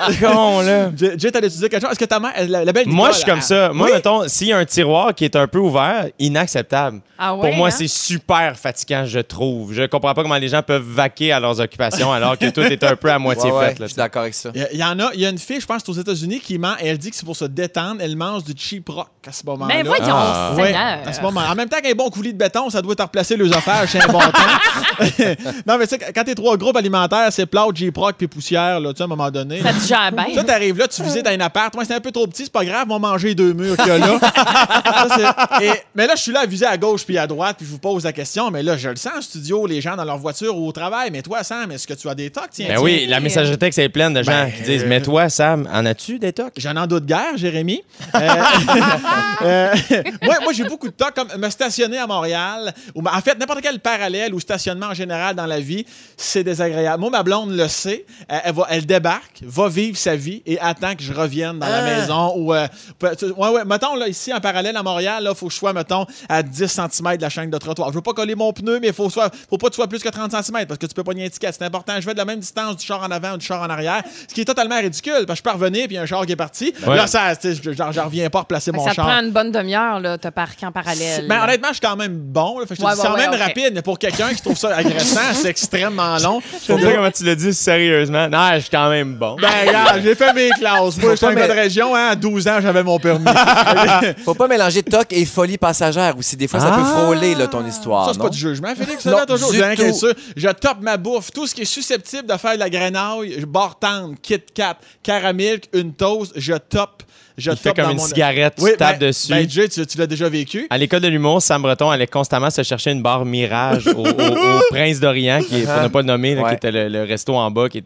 T'es con, là. Jay, t'allais te dire quelque chose? Est-ce que ta mère, la, la belle Moi, je suis comme elle- ça. Moi, Oui? mettons, s'il y a un tiroir qui est un peu ouvert, inacceptable. Ah ouais, Pour moi, hein? c'est super fatigant, je trouve. Je comprends pas comment les gens peuvent vaquer à leurs occupations alors que tout est un peu à moitié Ouais, fait. là, je suis d'accord avec ça. Il y a- il y en a, il y a une fille, je pense, aux États-Unis, qui ment et elle dit que c'est pour se détendre. Elle mange du cheap rock à ce moment-là. Mais voyons, Ah. À ce moment. En même temps qu'un bon coulis de béton, ça doit te replacer l'œsophage, c'est un bon temps. non, mais tu sais, quand t'es trois groupes alimentaires, c'est plat, J-Proc puis poussière, là, tu sais, à un moment donné. Ça te gère bien. Ça, t'arrives là, tu visites un appart. Moi, c'est un peu trop petit, c'est pas grave, on va manger deux murs qu'il y a là. Ça, et- mais là, je suis là à viser à gauche puis à droite, puis je vous pose la question. Mais là, je le sens en studio, les gens dans leur voiture ou au travail. Mais toi, Sam, est-ce que tu as des tocs? Tiens, Ben tiens. oui, la messagerie texte est pleine de gens Ben, qui disent euh, Mais toi, Sam, en as-tu des tocs? J'en en doute guère, Jérémy. Euh, euh, moi, moi j'ai beaucoup de temps comme me stationner à Montréal. Ou, en fait, n'importe quel parallèle ou stationnement en général dans la vie, c'est désagréable. Moi, ma blonde le sait. Elle, elle va, elle débarque, va vivre sa vie et attend que je revienne dans la maison. Ou, euh, ouais, ouais, mettons, là, ici, en parallèle à Montréal, il faut que je sois, mettons, à 10 cm de la chaîne de trottoir. Je veux pas coller mon pneu, mais il faut, soit- faut pas que tu sois plus que 30 cm parce que tu peux pas nier étiquette. C'est important. Je vais de la même distance du char en avant ou du char en arrière. Ce qui est totalement ridicule parce que je peux revenir puis il y a un char qui est parti. Ouais. Là, ça, je- reviens pas à replacer mon ça char. prend une bonne demi-heure, là, te parquer en parallèle. Mais honnêtement, je suis quand même bon. Là. Fait que je te Ouais, dis, ouais, c'est quand ouais, même rapide, mais pour quelqu'un qui trouve ça agressant, c'est extrêmement long. Je sais pas comment tu le dis sérieusement. Non, je suis quand même bon. Ben, regarde, j'ai fait mes classes. Moi, je suis un gars de région. Hein, à 12 ans, j'avais mon permis. Faut pas mélanger toc et folie passagère aussi. Des fois, ça peut Ah! frôler là, ton histoire. Ça, c'est pas du jugement, Félix. Ça Non, là, toujours. du Je, tout. top ma bouffe. Tout ce qui est susceptible de faire de la grenaille, barre tendre, Kit Kat, caramilk, une toast, je top. Je Il fait comme une mon- cigarette, tu tapes ben- dessus. Ben, Jay, tu, tu l'as déjà vécu. À l'école de l'humour, Sam Breton allait constamment se chercher une barre Mirage au, au- au Prince d'Orient, qui est, pour ne pas le nommer, là, Ouais. qui était le, le resto en bas, qui est-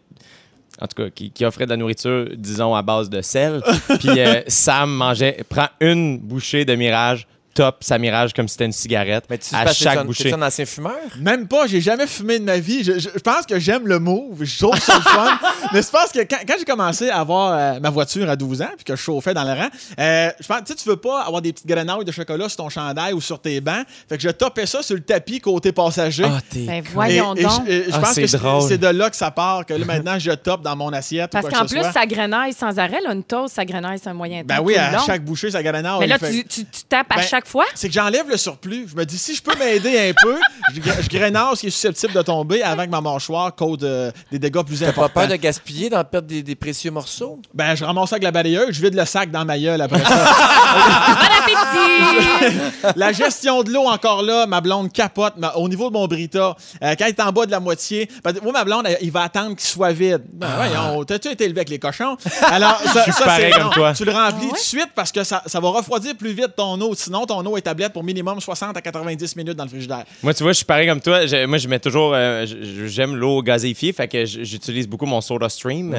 en tout cas, qui, qui offrait de la nourriture, disons, à base de sel. Puis euh, Sam mangeait, prend une bouchée de Mirage, top sa Mirage comme si c'était une cigarette Mais tu à chaque un- bouchée. t'es un ancien fumeur? Même pas, j'ai jamais fumé de ma vie. Je, je- je pense que j'aime le move. Je trouve ça le fun. Mais c'est parce que quand, quand j'ai commencé à avoir euh, ma voiture à 12 ans, puis que je chauffais dans le rang, euh, je pense, tu sais, tu veux pas avoir des petites grenouilles de chocolat sur ton chandail ou sur tes bancs. Fait que je topais ça sur le tapis côté passager. Ah, t'es Ben voyons Et- et donc. je, et je Ah, pense c'est que c'est drôle. c'est de là que ça part, que là, maintenant, je top dans mon assiette. Parce ou quoi qu'en plus, soit. ça grenaille sans arrêt. Là, une toast, ça grenaille sur un moyen temps. Ben oui, à long. chaque bouchée, ça grenouille. Mais là, Fait- tu, tu- tu tapes à Ben, chaque fois? C'est que j'enlève le surplus. Je me dis, si je peux m'aider un peu, je, je ce qui est susceptible de tomber avant que ma mâchoire cause euh, des dégâts plus T'as pas importants. peur de gaspiller, d'en perdre des, des précieux morceaux? Ben, je ramasse ça avec la balayeuse, je vide le sac dans ma gueule après ça. Bon appétit! la gestion de l'eau, encore là, ma blonde capote ma- au niveau de mon Brita. Euh, quand il est en bas de la moitié, moi, ma blonde, elle- il va attendre qu'il soit vide. Ben, voyons, t'as-tu été élevé avec les cochons? Alors, ça, Je suis ça, pareil c'est comme non. toi. Tu le remplis Ah ouais? tout de suite parce que ça, ça va refroidir plus vite ton eau. Sinon, ton eau est tablette pour minimum 60 à 90 minutes dans le frigidaire. Moi, tu vois, je suis pareil comme toi. Je- moi, je mets toujours. euh, J'aime l'eau gazéifiée, fait que j'utilise beaucoup mon Soda Stream.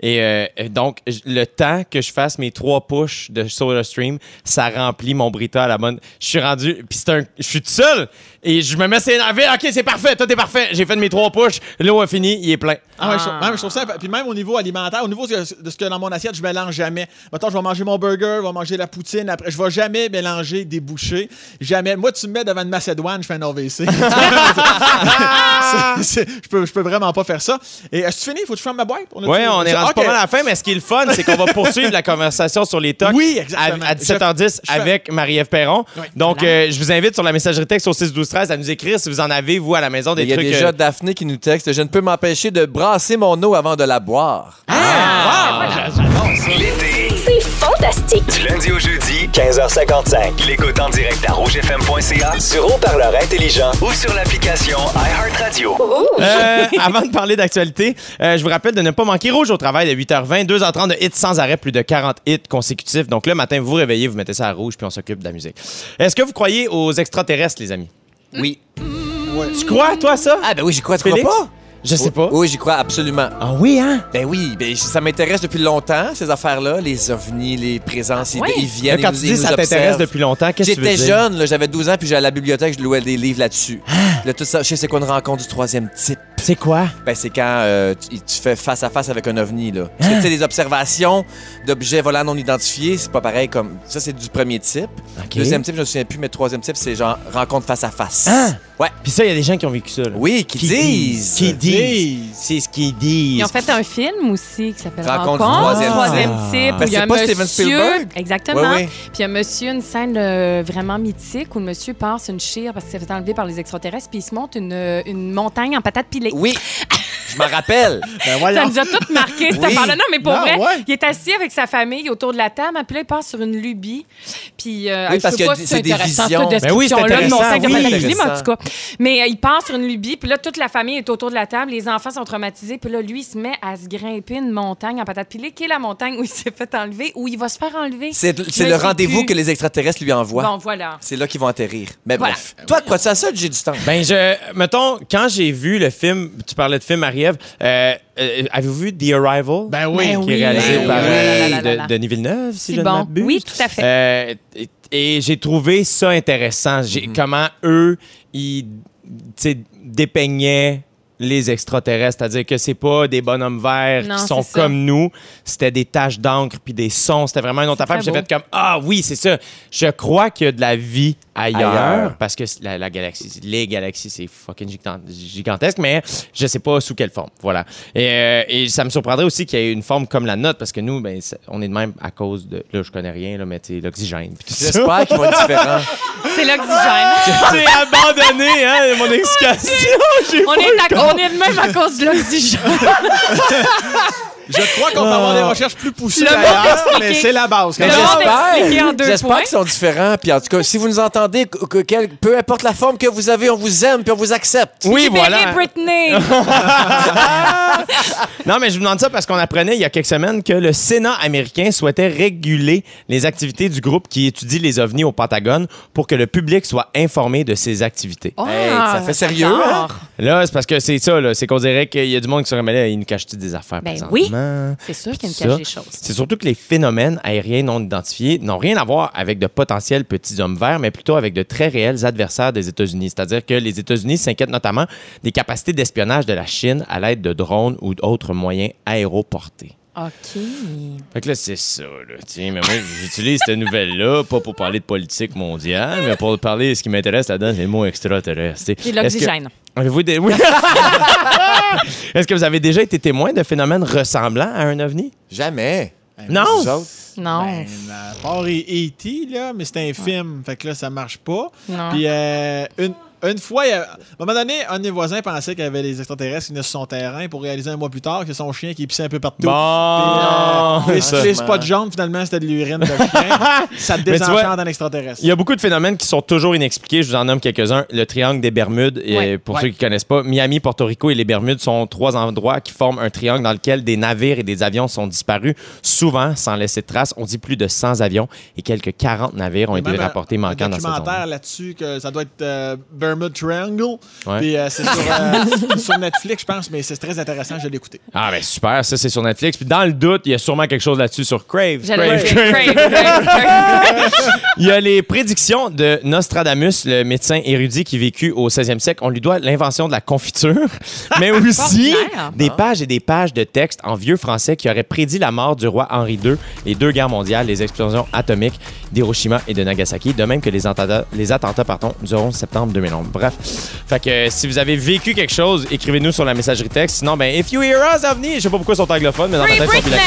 et euh, euh, donc, j- le temps que je fasse mes trois push de Soda Stream, ça remplit mon Brita à la bonne. Je suis rendu. Puis c'est un. Je suis tout seul et je me mets s'énerver. OK, c'est parfait, tout est parfait. J'ai fait mes trois push. L'eau a fini, il est plein. Ah, ouais, je, Ah. ouais, je trouve ça. Puis même au niveau alimentaire, au niveau de ce que dans mon assiette, je mélange jamais. Maintenant, je vais manger mon burger, je vais manger la poutine. Après, je vais jamais mélanger des bouchées. Jamais. Moi, tu me mets devant une Macédoine, je fais un c'est- je, peux, je peux vraiment pas faire ça. Et est-ce que tu finis? Faut que je ferme ma boîte? Oui, on est rendu pas mal à la fin, mais ce qui est le fun, c'est qu'on va poursuivre la conversation sur les tocs Oui, exactement. à, à 17h10 Je- je fais- avec Marie-Ève Perron. Oui. Donc, euh, je vous invite sur la messagerie texte au 6 12 13 à nous écrire si vous en avez, vous, à la maison, des Il y a trucs. déjà euh, Daphné qui nous texte Je ne peux m'empêcher de brasser mon eau avant de la boire. Ah, j'adore ça. L'été, C'est fantastique. du lundi au jeudi, 15h55. L'écoute en direct à rougefm.ca, sur haut-parleur intelligent ou sur l'application iHeartRadio. Euh, avant de parler d'actualité, euh, je vous rappelle de ne pas manquer Rouge au travail de 8h20, 2h30 de hits sans arrêt, plus de 40 hits consécutifs. Donc le matin, vous vous réveillez, vous mettez ça à rouge, puis on s'occupe de la musique. Est-ce que vous croyez aux extraterrestres, les amis? Oui. Tu crois, toi, ça? Ah, ben oui, j'y crois, tu crois Félix? pas? Je sais pas. Oui, j'y crois absolument. Ah oui, hein? Ben oui, ben, ça m'intéresse depuis longtemps, ces affaires-là, les ovnis, les présences, ils, ouais? ils viennent, Quand ils, tu dis ils ça t'intéresse observent. depuis longtemps, qu'est-ce que tu veux J'étais dire? jeune, là, j'avais 12 ans, puis j'allais à la bibliothèque, je louais des livres là-dessus. Ah! Là, tout ça, je sais c'est quoi une rencontre du troisième type. C'est quoi? Ben, c'est quand euh, tu, tu fais face à face avec un ovni, là. Parce que, Hein? tu sais, les observations d'objets volants non identifiés, c'est pas pareil comme... Ça, c'est du premier type. OK. Deuxième type, je me souviens plus, mais troisième type, c'est genre rencontre face à face. Hein? Ouais. Puis ça, il y a des gens qui ont vécu ça. là. Oui, qui, disent. Qui disent. C'est ce qu'ils disent. Ils ont fait un film aussi qui s'appelle Rencontre Rencontre, du troisième troisième type. type. Ben, il y a c'est un pas Steven monsieur- Spielberg? Exactement. Oui, oui. Puis il y a un monsieur, une scène euh, vraiment mythique où le monsieur passe une chire parce qu'il s'est fait enlever par les extraterrestres, puis il se monte une, une montagne en patates pilées. Oui, je m'en rappelle. Ben Ça nous a toutes marqué, cette Oui. affaire-là. Non, mais pour Non, vrai, ouais. il est assis avec sa famille autour de la table, puis là, il passe sur une lubie. Puis, euh, Oui, je parce sais que pas si c'est des intéressant, visions. cette Ben oui, c'est description-là de mon sac de oui. mais en Intéressant. tout cas. Mais euh, il passe sur une lubie, puis là, toute la famille est autour de la table, les enfants sont traumatisés, puis là, lui, il se met à se grimper une montagne en patates pilées, qui est la montagne où il s'est fait enlever, où il va se faire enlever. C'est le rendez-vous que les extraterrestres lui envoient. Bon, voilà. C'est là qu'ils vont atterrir. Mais Voilà. bref. Toi, crois-tu à ça, j'ai du temps? Ben, je. Mettons, quand j'ai vu le film, tu parlais de film, Marie-Ève, euh, euh, avez-vous vu The Arrival? Ben oui. Ben qui est réalisé Ben par oui. euh, là, là. de- Denis Villeneuve, si je ne bon. m'abuse. Oui, tout à fait. Euh, et et j'ai trouvé ça intéressant. J'ai, Comment eux, ils dépeignaient les extraterrestres, c'est-à-dire que c'est pas des bonhommes verts Non, qui sont c'est comme nous, c'était des taches d'encre puis des sons, c'était vraiment une autre C'est affaire. J'ai fait comme ah oui, c'est ça. Je crois qu'il y a de la vie ailleurs, Ailleurs. parce que la, la galaxie, les galaxies, c'est fucking gigan- gigantesque, mais je sais pas sous quelle forme. Voilà. Et, euh, et ça me surprendrait aussi qu'il y ait une forme comme la nôtre, parce que nous, ben, c'est- on est de même à cause de. Là, je connais rien, là, mais tu sais, l'oxygène. J'espère qu'ils vont être différents. C'est l'oxygène. J'ai abandonné, hein, mon explication. On, est à- on est de même à cause de l'oxygène. Je crois qu'on peut avoir des recherches plus poussées mais c'est la base. Quand même. J'espère qu'ils sont différents. Puis en tout cas, si vous nous entendez, que- que- quel- peu importe la forme que vous avez, on vous aime puis on vous accepte. Oui, Libérez voilà. Britney. Non, mais je vous demande ça parce qu'on apprenait il y a quelques semaines que le Sénat américain souhaitait réguler les activités du groupe qui étudie les ovnis au Pentagone pour que le public soit informé de ces activités. Hey, ça fait sérieux, hein? Là, c'est parce que c'est ça, là. C'est qu'on dirait qu'il y a du monde qui se remet là, ils nous cachent des affaires. Ben C'est sûr qu'il y a Ça. une cache des choses. C'est surtout que les phénomènes aériens non identifiés n'ont rien à voir avec de potentiels petits hommes verts, mais plutôt avec de très réels adversaires des États-Unis. C'est-à-dire que les États-Unis s'inquiètent notamment des capacités d'espionnage de la Chine à l'aide de drones ou d'autres moyens aéroportés. OK. Fait que là, c'est ça, là. Tiens, mais moi, j'utilise cette nouvelle-là, pas pour parler de politique mondiale, mais pour parler, ce qui m'intéresse là-dedans, c'est le mot extraterrestre. Que- l'oxygène. Avez-vous des... oui. Est-ce que vous avez déjà été témoin de phénomènes ressemblants à un ovni? Jamais. Non! Vous autres? Non. Ben, à part E.T., là, mais c'est un film, fait que là, ça marche pas. non. Puis euh, une, une fois, il y a- à un moment donné, un de mes voisins pensait qu'il y avait les extraterrestres qui venaient sur son terrain pour réaliser un mois plus tard que son chien qui pissait un peu partout. Bon! Puis, euh, les, Ça. les spots jaunes, finalement, c'était de l'urine de chien. ça te désenchante en extraterrestre. Il y a beaucoup de phénomènes qui sont toujours inexpliqués. Je vous en nomme quelques-uns. Le triangle des Bermudes, et pour Ouais. ceux qui ne connaissent pas, Miami, Porto Rico et les Bermudes sont trois endroits qui forment un triangle dans lequel des navires et des avions sont disparus, souvent sans laisser de traces. On dit plus de 100 avions et quelques 40 navires ont Il y a été un- rapportés un manquants dans cette zone. documentaire là-dessus que ça doit être euh, Bermuda Triangle. Ouais. Puis euh, c'est sur, euh, sur Netflix, je pense, mais c'est très intéressant, je l'ai écouté. Ah, ben super, ça c'est sur Netflix. Puis dans le doute, il y a sûrement quelque chose là-dessus sur Crave. Crave, Crave. Crave, Crave, Crave. Il y a les prédictions de Nostradamus, le médecin érudit qui vécut au 16e siècle. On lui doit l'invention de la confiture, mais aussi des pages et des pages de textes en vieux français qui auraient prédit la mort du roi Henri II, les deux guerres mondiales, les explosions atomiques d'Hiroshima et de Nagasaki, de même que les attentats, les attentats pardon, du 11 septembre 2011. Bref, fait que euh, si vous avez vécu quelque chose, écrivez-nous sur la messagerie texte. Sinon, ben, if you hear us, OVNI, je sais pas pourquoi ils sont anglophones, mais dans ma tête, ils sont bilingues.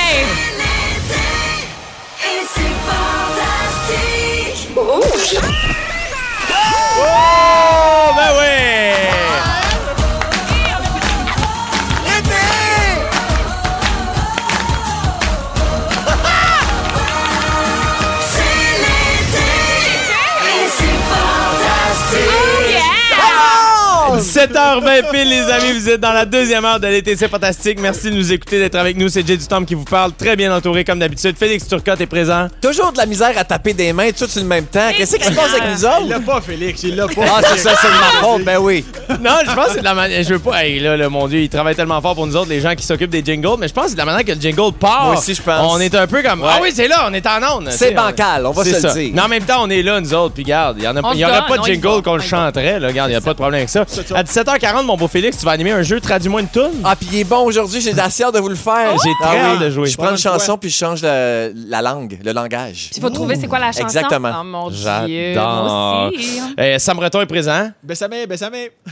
7h20 pile, les amis. Vous êtes dans la deuxième heure de l'été. C'est fantastique. Merci de nous écouter, d'être avec nous. C'est Jay Dutombe qui vous parle. Très bien entouré, comme d'habitude. Félix Turcotte est présent. Toujours de la misère à taper des mains, tout sur le même temps. Qu'est-ce qui se passe avec nous autres? Il l'a pas, Félix. Il l'a pas. Ah, c'est ça, c'est de ma faute. Ben oui. Non, je pense que c'est de la manière. Je veux pas. Hey, là, là, mon Dieu, il travaille tellement fort pour nous autres, les gens qui s'occupent des jingles. Mais je pense que c'est de la manière que le jingle part. Aussi, je pense. On est un peu comme. Ah oui, c'est là, on est en onde. C'est bancal, on va se le dire. Non, en même temps, on est là, nous autres. Puis, regarde, il n'y en pas de jingle qu'on chanterait. Regarde, il n'y a pas de problème avec ça. C'est ça. À 17h40, mon beau Félix, tu vas animer un jeu Traduis-moi une toune? Ah, puis il est bon aujourd'hui, j'ai assez hâte de vous le faire. J'ai Ah très oui. hâte de jouer. Je prends une chanson puis je change le- la langue, le langage. Il faut trouver c'est quoi la chanson? Exactement. Oh mon Dieu. Moi aussi. Euh, Sam Breton est présent? Bessamé, Bessamé.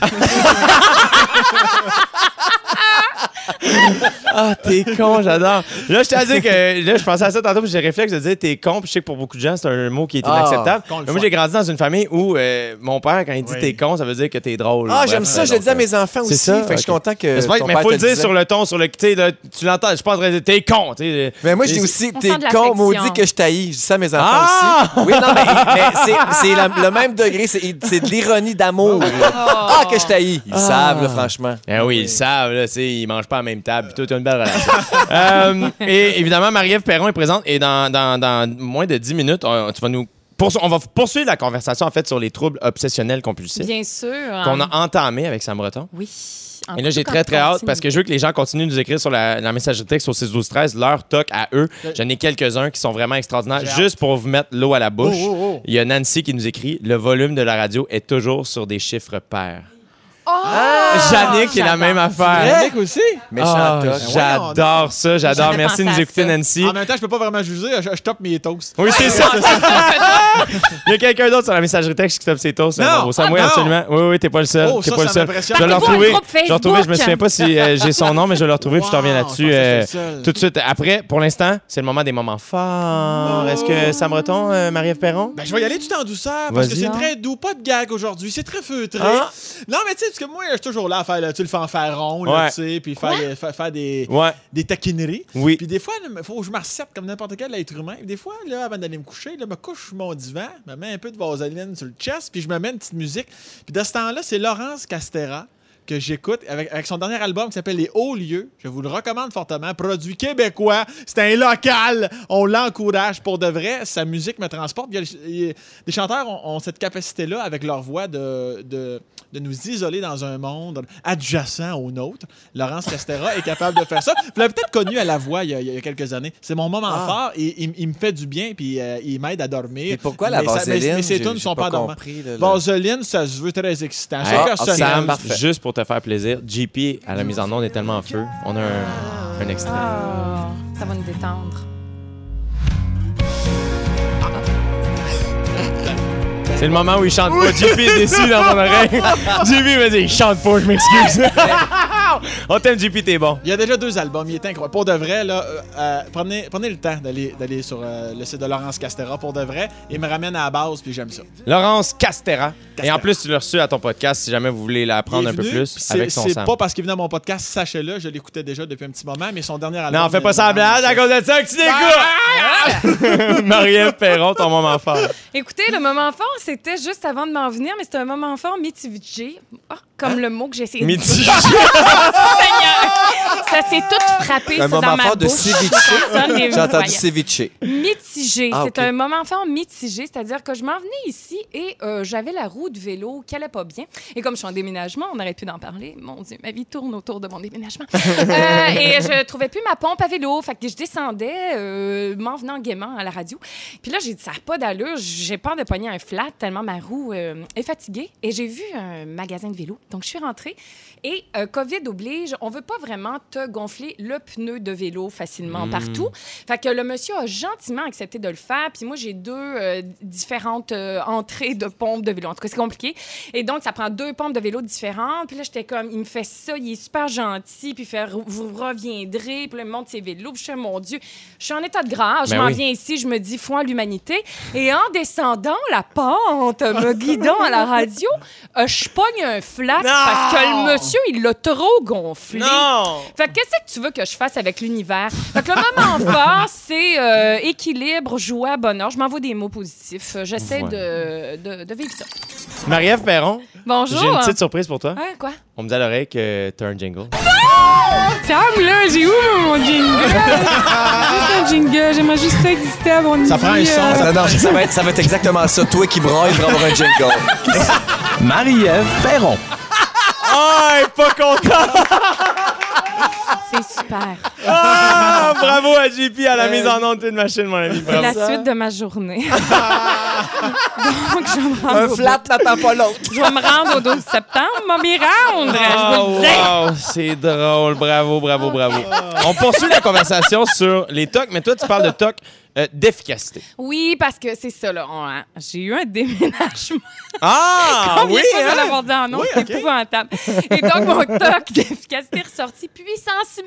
Ah, t'es con, j'adore. Là, je t'ai dit que. Là, je pensais à ça tantôt, puis j'ai réflexe de dire t'es con, puis je sais que pour beaucoup de gens, c'est un mot qui est Ah, inacceptable. Mais moi, j'ai grandi dans une famille où euh, mon père, quand il dit Oui. t'es con, ça veut dire que t'es drôle. Ah, j'aime ça, je le dis à mes enfants c'est aussi. ça? Fait que je suis content que. Mais, c'est pas- ton mais père faut te le dire disait. sur le ton, sur le. Tu sais, là, tu l'entends, je suis pas en train de dire t'es con, tu sais. Mais moi, je dis aussi, t'es con, maudit que je t'haïs. Je dis ça à mes enfants Ah! aussi. Oui, non, mais, mais c'est- le même degré. C'est de l'ironie d'amour. là. Ah, que je t'haïs. Ils savent, là, franchement. Eh oui, ils savent, ils mangent pas à la même table. Puis toi, tu as une belle relation. Euh, et évidemment, Marie-Ève Perron est présente. Et dans, dans- dans moins de 10 minutes, on, tu vas nous on va poursuivre la conversation, en fait, sur les troubles obsessionnels compulsifs Bien sûr. qu'on a entamé avec Sam Breton. Oui. En Et là, j'ai tout très, très hâte continue. parce que je veux que les gens continuent de nous écrire sur la, la messagerie texte au 6 12 13 leur toc à eux. J'en ai quelques-uns qui sont vraiment extraordinaires. Hâte. Juste pour vous mettre l'eau à la bouche, Oh, oh, oh. il y a Nancy qui nous écrit Le volume de la radio est toujours sur des chiffres pairs. Oh! Jannick est la même affaire. Nick aussi? Méchant Ah, toc. J'adore ça, j'adore. Merci de nous écouter, ça. Nancy. En même temps, je peux pas vraiment juger. Je, je top mes toasts. Oui, c'est ça. Il y a quelqu'un d'autre sur la messagerie texte qui tape ses toasts. Non. hein. Samuel, Ah, non. absolument. Oui, oui, t'es pas le seul. Oh, t'es ça, pas le ça seul. Je vais le retrouver. Je vais le retrouver. Je me souviens pas si euh, j'ai son nom, mais je vais le retrouver puis je te reviens là-dessus. euh, tout de suite. Après, pour l'instant, c'est le moment des moments forts. Est-ce que Sam Breton, euh, Marie-Ève Perron? Ben, je vais y aller tout en douceur parce que c'est très doux. Pas de gag aujourd'hui. C'est très feutré. Ah. Non, mais tu sais, parce que moi, je suis toujours là à faire là, le fanfaron, là, Ouais. tu sais, puis faire, des- faire, faire des, Ouais. des taquineries. Oui. Puis des fois, il faut que je me recette comme n'importe quel être humain. Puis des fois, là, avant d'aller me coucher, là, me couche sur mon divan, me mets un peu de vaseline sur le chest, puis je me mets une petite musique. Puis de ce temps-là, c'est Laurence Castera que j'écoute avec, avec son dernier album qui s'appelle Les Hauts Lieux. Je vous le recommande fortement. Produit québécois. C'est un local. On l'encourage pour de vrai. Sa musique me transporte. Il les chanteurs ont, ont cette capacité-là avec leur voix de, de, de nous isoler dans un monde adjacent au nôtre. Laurence Castera est capable de faire ça. Vous l'avez peut-être connu à la voix il y a, il y a quelques années. C'est mon moment Ah. fort et il, il me fait du bien puis euh, il m'aide à dormir. Mais pourquoi la Mais ça- mais- vaseline? Mais, ces J'ai- tunes ne sont pas, pas dormantes. Vaseline, ça se veut très excitant. Hey, C'est ah. Sam, juste pour te faire plaisir, JP à la mise en onde est tellement en feu. On a un, un extrait. Ah, ça va nous détendre. C'est le moment où il chante pas. JP est déçu dans mon oreille. JP me dit il chante pas, je m'excuse. On t'aime, JP, t'es bon. Il y a déjà deux albums, il est incroyable. Pour de vrai, là, euh, euh, prenez, prenez le temps d'aller, d'aller sur euh, le site de Laurence Castera pour de vrai. Il me ramène à la base, puis j'aime ça. Laurence Castera. Et en plus, tu l'as reçu à ton podcast si jamais vous voulez l'apprendre un peu plus avec son c'est pas parce qu'il venait à mon podcast, sachez-le, je l'écoutais déjà depuis un petit moment, mais son dernier album. Non, fais pas il- semblant à cause de ça que tu l'écoutes. Marie-Ève Perron, ton moment fort. Écoutez, le moment fort, c'était juste avant de m'en venir, mais c'était un moment fort mitigé. Comme le mot que j'ai essayé de dire. Midi. Ça s'est tout frappé Un ça, dans moment ma fort de ceviche. J'ai entendu ceviche. Mitigé. Ah, c'est un moment fort mitigé, c'est-à-dire que je m'en venais ici et euh, j'avais la roue de vélo qui allait pas bien. Et comme je suis en déménagement, on n'arrête plus d'en parler. Mon Dieu, ma vie tourne autour de mon déménagement. Euh, et je trouvais plus ma pompe à vélo. Fait que je descendais, euh, m'en venant gaiement à la radio. Puis là, j'ai dit, ça n'a pas d'allure. J'ai peur de pogner un flat tellement ma roue est fatiguée. Et j'ai vu un magasin de vélo. Donc, je suis rentrée. Et euh, COVID oblige, on veut pas vraiment te gonfler le pneu de vélo facilement Mm. partout. Fait que le monsieur a gentiment accepté de le faire. Puis moi, j'ai deux euh, différentes euh, entrées de pompes de vélo. En tout cas, c'est compliqué. Et donc, ça prend deux pompes de vélo différentes. Puis là, j'étais comme, il me fait ça, il est super gentil. Puis il fait, vous reviendrez. Puis là, il me montre ses vélos. Puis je suis, mon Dieu, je suis en état de grâce. Je Ben m'en oui. viens ici, je me dis, foi en l'humanité. Et en descendant la pente, me guidant à la radio, je pogne un flat parce que le monsieur, il l'a trop gonflé. Non! Fait que qu'est-ce que tu veux que je fasse avec l'univers? Fait que le moment fort, c'est euh, équilibre, joie, bonheur. Je m'envoie des mots positifs. Euh, J'essaie de, de, de vivre ça. Marie-Ève Perron, Bonjour. j'ai une petite surprise pour toi. Hein, quoi? On me dit à l'oreille que t'as un jingle. Sam, là, j'ai où mon jingle? juste un jingle, j'aimerais juste ça exister avant Ça prend un son, euh, ça- Non, non, ça va, être, ça va être exactement ça. Toi qui braille pour avoir un jingle. Marie-Ève Perron. Ah, elle est pas content! C'est super. Ah, bravo à JP à la mise en onde d'une machine, mon ami. C'est la suite de ma journée. Donc, je vais me rendre, Un au, flat n'attend pas l'autre. je vais me rendre au 12 septembre, m'en m'y rendre. Oh, wow, c'est drôle. Bravo, bravo, bravo. On poursuit la conversation sur les tocs, mais toi, tu parles de tocs euh, d'efficacité. Oui, parce que c'est ça, là. On- hein, J'ai eu un déménagement. Ah, Combien oui, de fois je vais hein? l'avoir dit en nom? Oui, c'est ok. épouvantable. Et donc, mon toc d'efficacité est ressorti puissance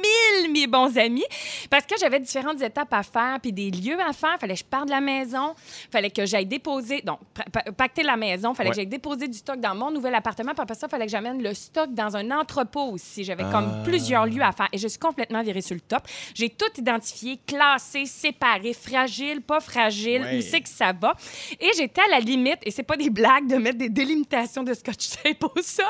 1000, mes bons amis, parce que j'avais différentes étapes à faire, puis des lieux à faire. Fallait que je parte de la maison, fallait que j'aille déposer, donc, pa- pa- pacter la maison, fallait Ouais. que j'aille déposer du stock dans mon nouvel appartement, puis après ça, fallait que j'amène le stock dans un entrepôt aussi. J'avais Ah. comme plusieurs lieux à faire, et je suis complètement virée sur le top. J'ai tout identifié, classé, séparé, fragile, pas fragile, Ouais. où c'est que ça va. Et j'étais à la limite, et c'est pas des blagues, de mettre des délimitations de scotch tape au sol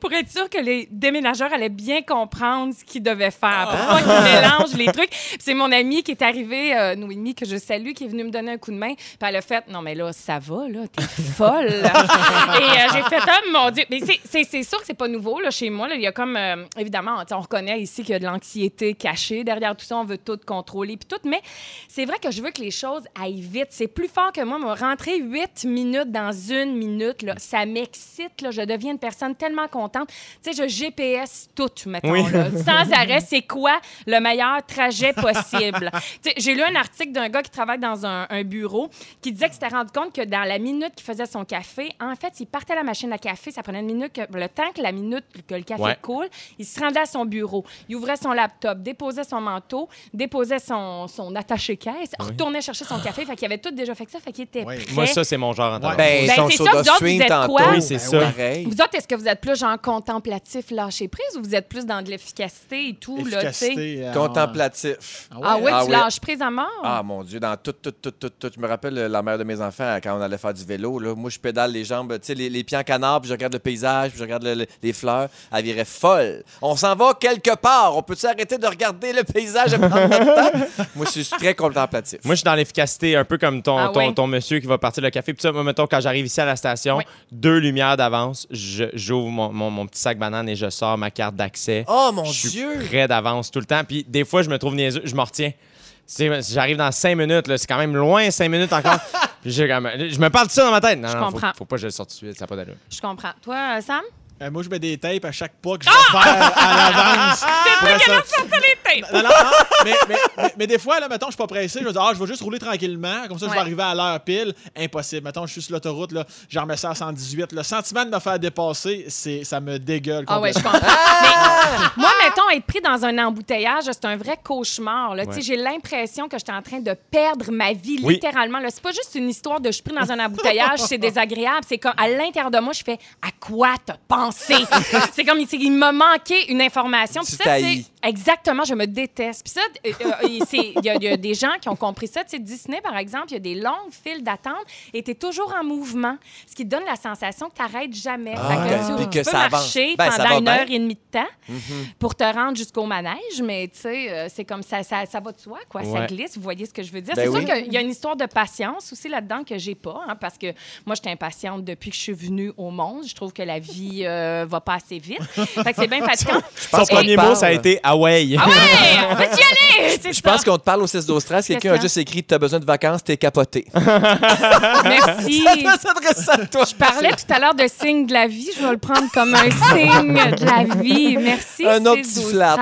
pour être sûr que les déménageurs allaient bien comprendre ce qu'ils devaient faire. Pour pas qu'ils mélangent les trucs. C'est mon amie qui est arrivée, euh, Noémie, que je salue, qui est venue me donner un coup de main. Puis elle a fait Non, mais là, ça va, là, t'es folle. et euh, j'ai fait Oh mon Dieu. Mais c'est- sûr que c'est pas nouveau, là, chez moi. là. Il y a comme, euh, évidemment, on reconnaît ici qu'il y a de l'anxiété cachée derrière tout ça. On veut tout contrôler, puis tout. Mais c'est vrai que je veux que les choses aillent vite. C'est plus fort que moi. Me rentrer huit minutes dans une minute, là, ça m'excite. là. Je deviens une personne tellement contente. Tu sais, je GPS tout, mettons. Oui. là. Sans arrêt, c'est quoi le meilleur trajet possible? J'ai lu un article d'un gars qui travaille dans un, un bureau qui disait qu'il s'était rendu compte que dans la minute qu'il faisait son café, en fait, il partait à la machine à café, ça prenait une minute, que- le temps que la minute que le café Ouais. coule, il se rendait à son bureau, il ouvrait son laptop, déposait son manteau, déposait son, son attaché-caisse, retournait chercher son café, fait qu'il avait tout déjà fait que ça, fait qu'il était prêt. Moi, ça, c'est mon genre en temps. Ben, Ben, son c'est ça, vous autres, vous êtes tantôt. quoi? Oui, c'est Ben ça. pareil. Vous autres, est-ce que vous êtes plus genre contemplatif, lâcher prise, ou vous êtes plus dans de l'efficacité et tout, là, euh, Contemplatif. Ah ouais, Ah tu oui. lâches prise à mort? Ah mon Dieu, dans tout, tout, tout, tout, tout. Je me rappelle euh, la mère de mes enfants quand on allait faire du vélo. Là, moi, je pédale les jambes, tu sais, les, les pieds en canard, puis je regarde le paysage, puis je regarde le- le- les fleurs. Elle virait folle. On s'en va quelque part. On peut-tu arrêter de regarder le paysage et prendre notre temps? Moi, je suis très contemplatif. Moi, je suis dans l'efficacité, un peu comme ton, Ah ton, ouais? ton monsieur qui va partir le café. Puis ça, moi, mettons, quand j'arrive ici à la station, deux lumières d'avance, je- j'ouvre mon, mon- mon petit sac banane et je sors ma carte d'accès. oh mon je suis Dieu! prêt d'avance tout le temps. Puis des fois, je me trouve niaiseux, je m'en retiens. J'arrive dans cinq minutes, c'est quand même loin, cinq minutes encore. Comme- je me parle de ça dans ma tête. Non, Je non, faut- comprends. Faut, pas que je le sorte tout de suite, ça n'a pas d'allure. Je comprends. Toi, euh, Sam? Euh, moi, je mets des tapes à chaque pas que je vais faire à l'avance. Pour être- Non, non, non, mais, mais, mais, mais des fois, là, mettons, je suis pas pressé. Je vais dire, ah, je vais juste rouler tranquillement. Comme ça, je vais arriver à l'heure pile. Impossible. Mettons, je suis sur l'autoroute, là, j'en remets ça à 118. Le sentiment de me faire dépasser, c'est, ça me dégueule. Ah ouais, je comprends. Mais, moi, mettons, être pris dans un embouteillage, c'est un vrai cauchemar. là. Tu sais, Ouais. J'ai l'impression que j'étais en train de perdre ma vie, Oui. littéralement. là. C'est pas juste une histoire de je suis pris dans un embouteillage, c'est désagréable. C'est comme à l'intérieur de moi, je fais à quoi t'as pensé? c'est comme il m'a manqué une information. Puis ça. Exactement, je me déteste. Puis ça, euh, euh, il y, a- il y a des gens qui ont compris ça. Tu sais, Disney, par exemple, il y a des longues files d'attente et tu es toujours en mouvement, ce qui te donne la sensation que tu n'arrêtes jamais. Ah, Fait que tu, tu que peux ça marcher Ben, pendant une bien. heure et demie de temps pour te rendre jusqu'au manège, mais tu sais, euh, c'est comme ça, ça, ça va de soi, quoi. Ça glisse, vous voyez ce que je veux dire. Ben c'est oui. sûr qu'il y a une histoire de patience aussi là-dedans que j'ai pas, hein, parce que moi, j'étais impatiente depuis que je suis venue au monde. Je trouve que la vie euh, va pas assez vite. fait que c'est bien fatigant. Son premier mot, ça a été Away. Ah ouais, on peut y aller! Je pense qu'on te parle au 6 12 13 Quelqu'un a juste écrit T'as besoin de vacances, t'es capoté. Merci. Ça s'adresse à toi. Je parlais tout à l'heure de signe de la vie. Je vais le prendre comme un signe de la vie. Merci. Un autre 6, petit 12, flat.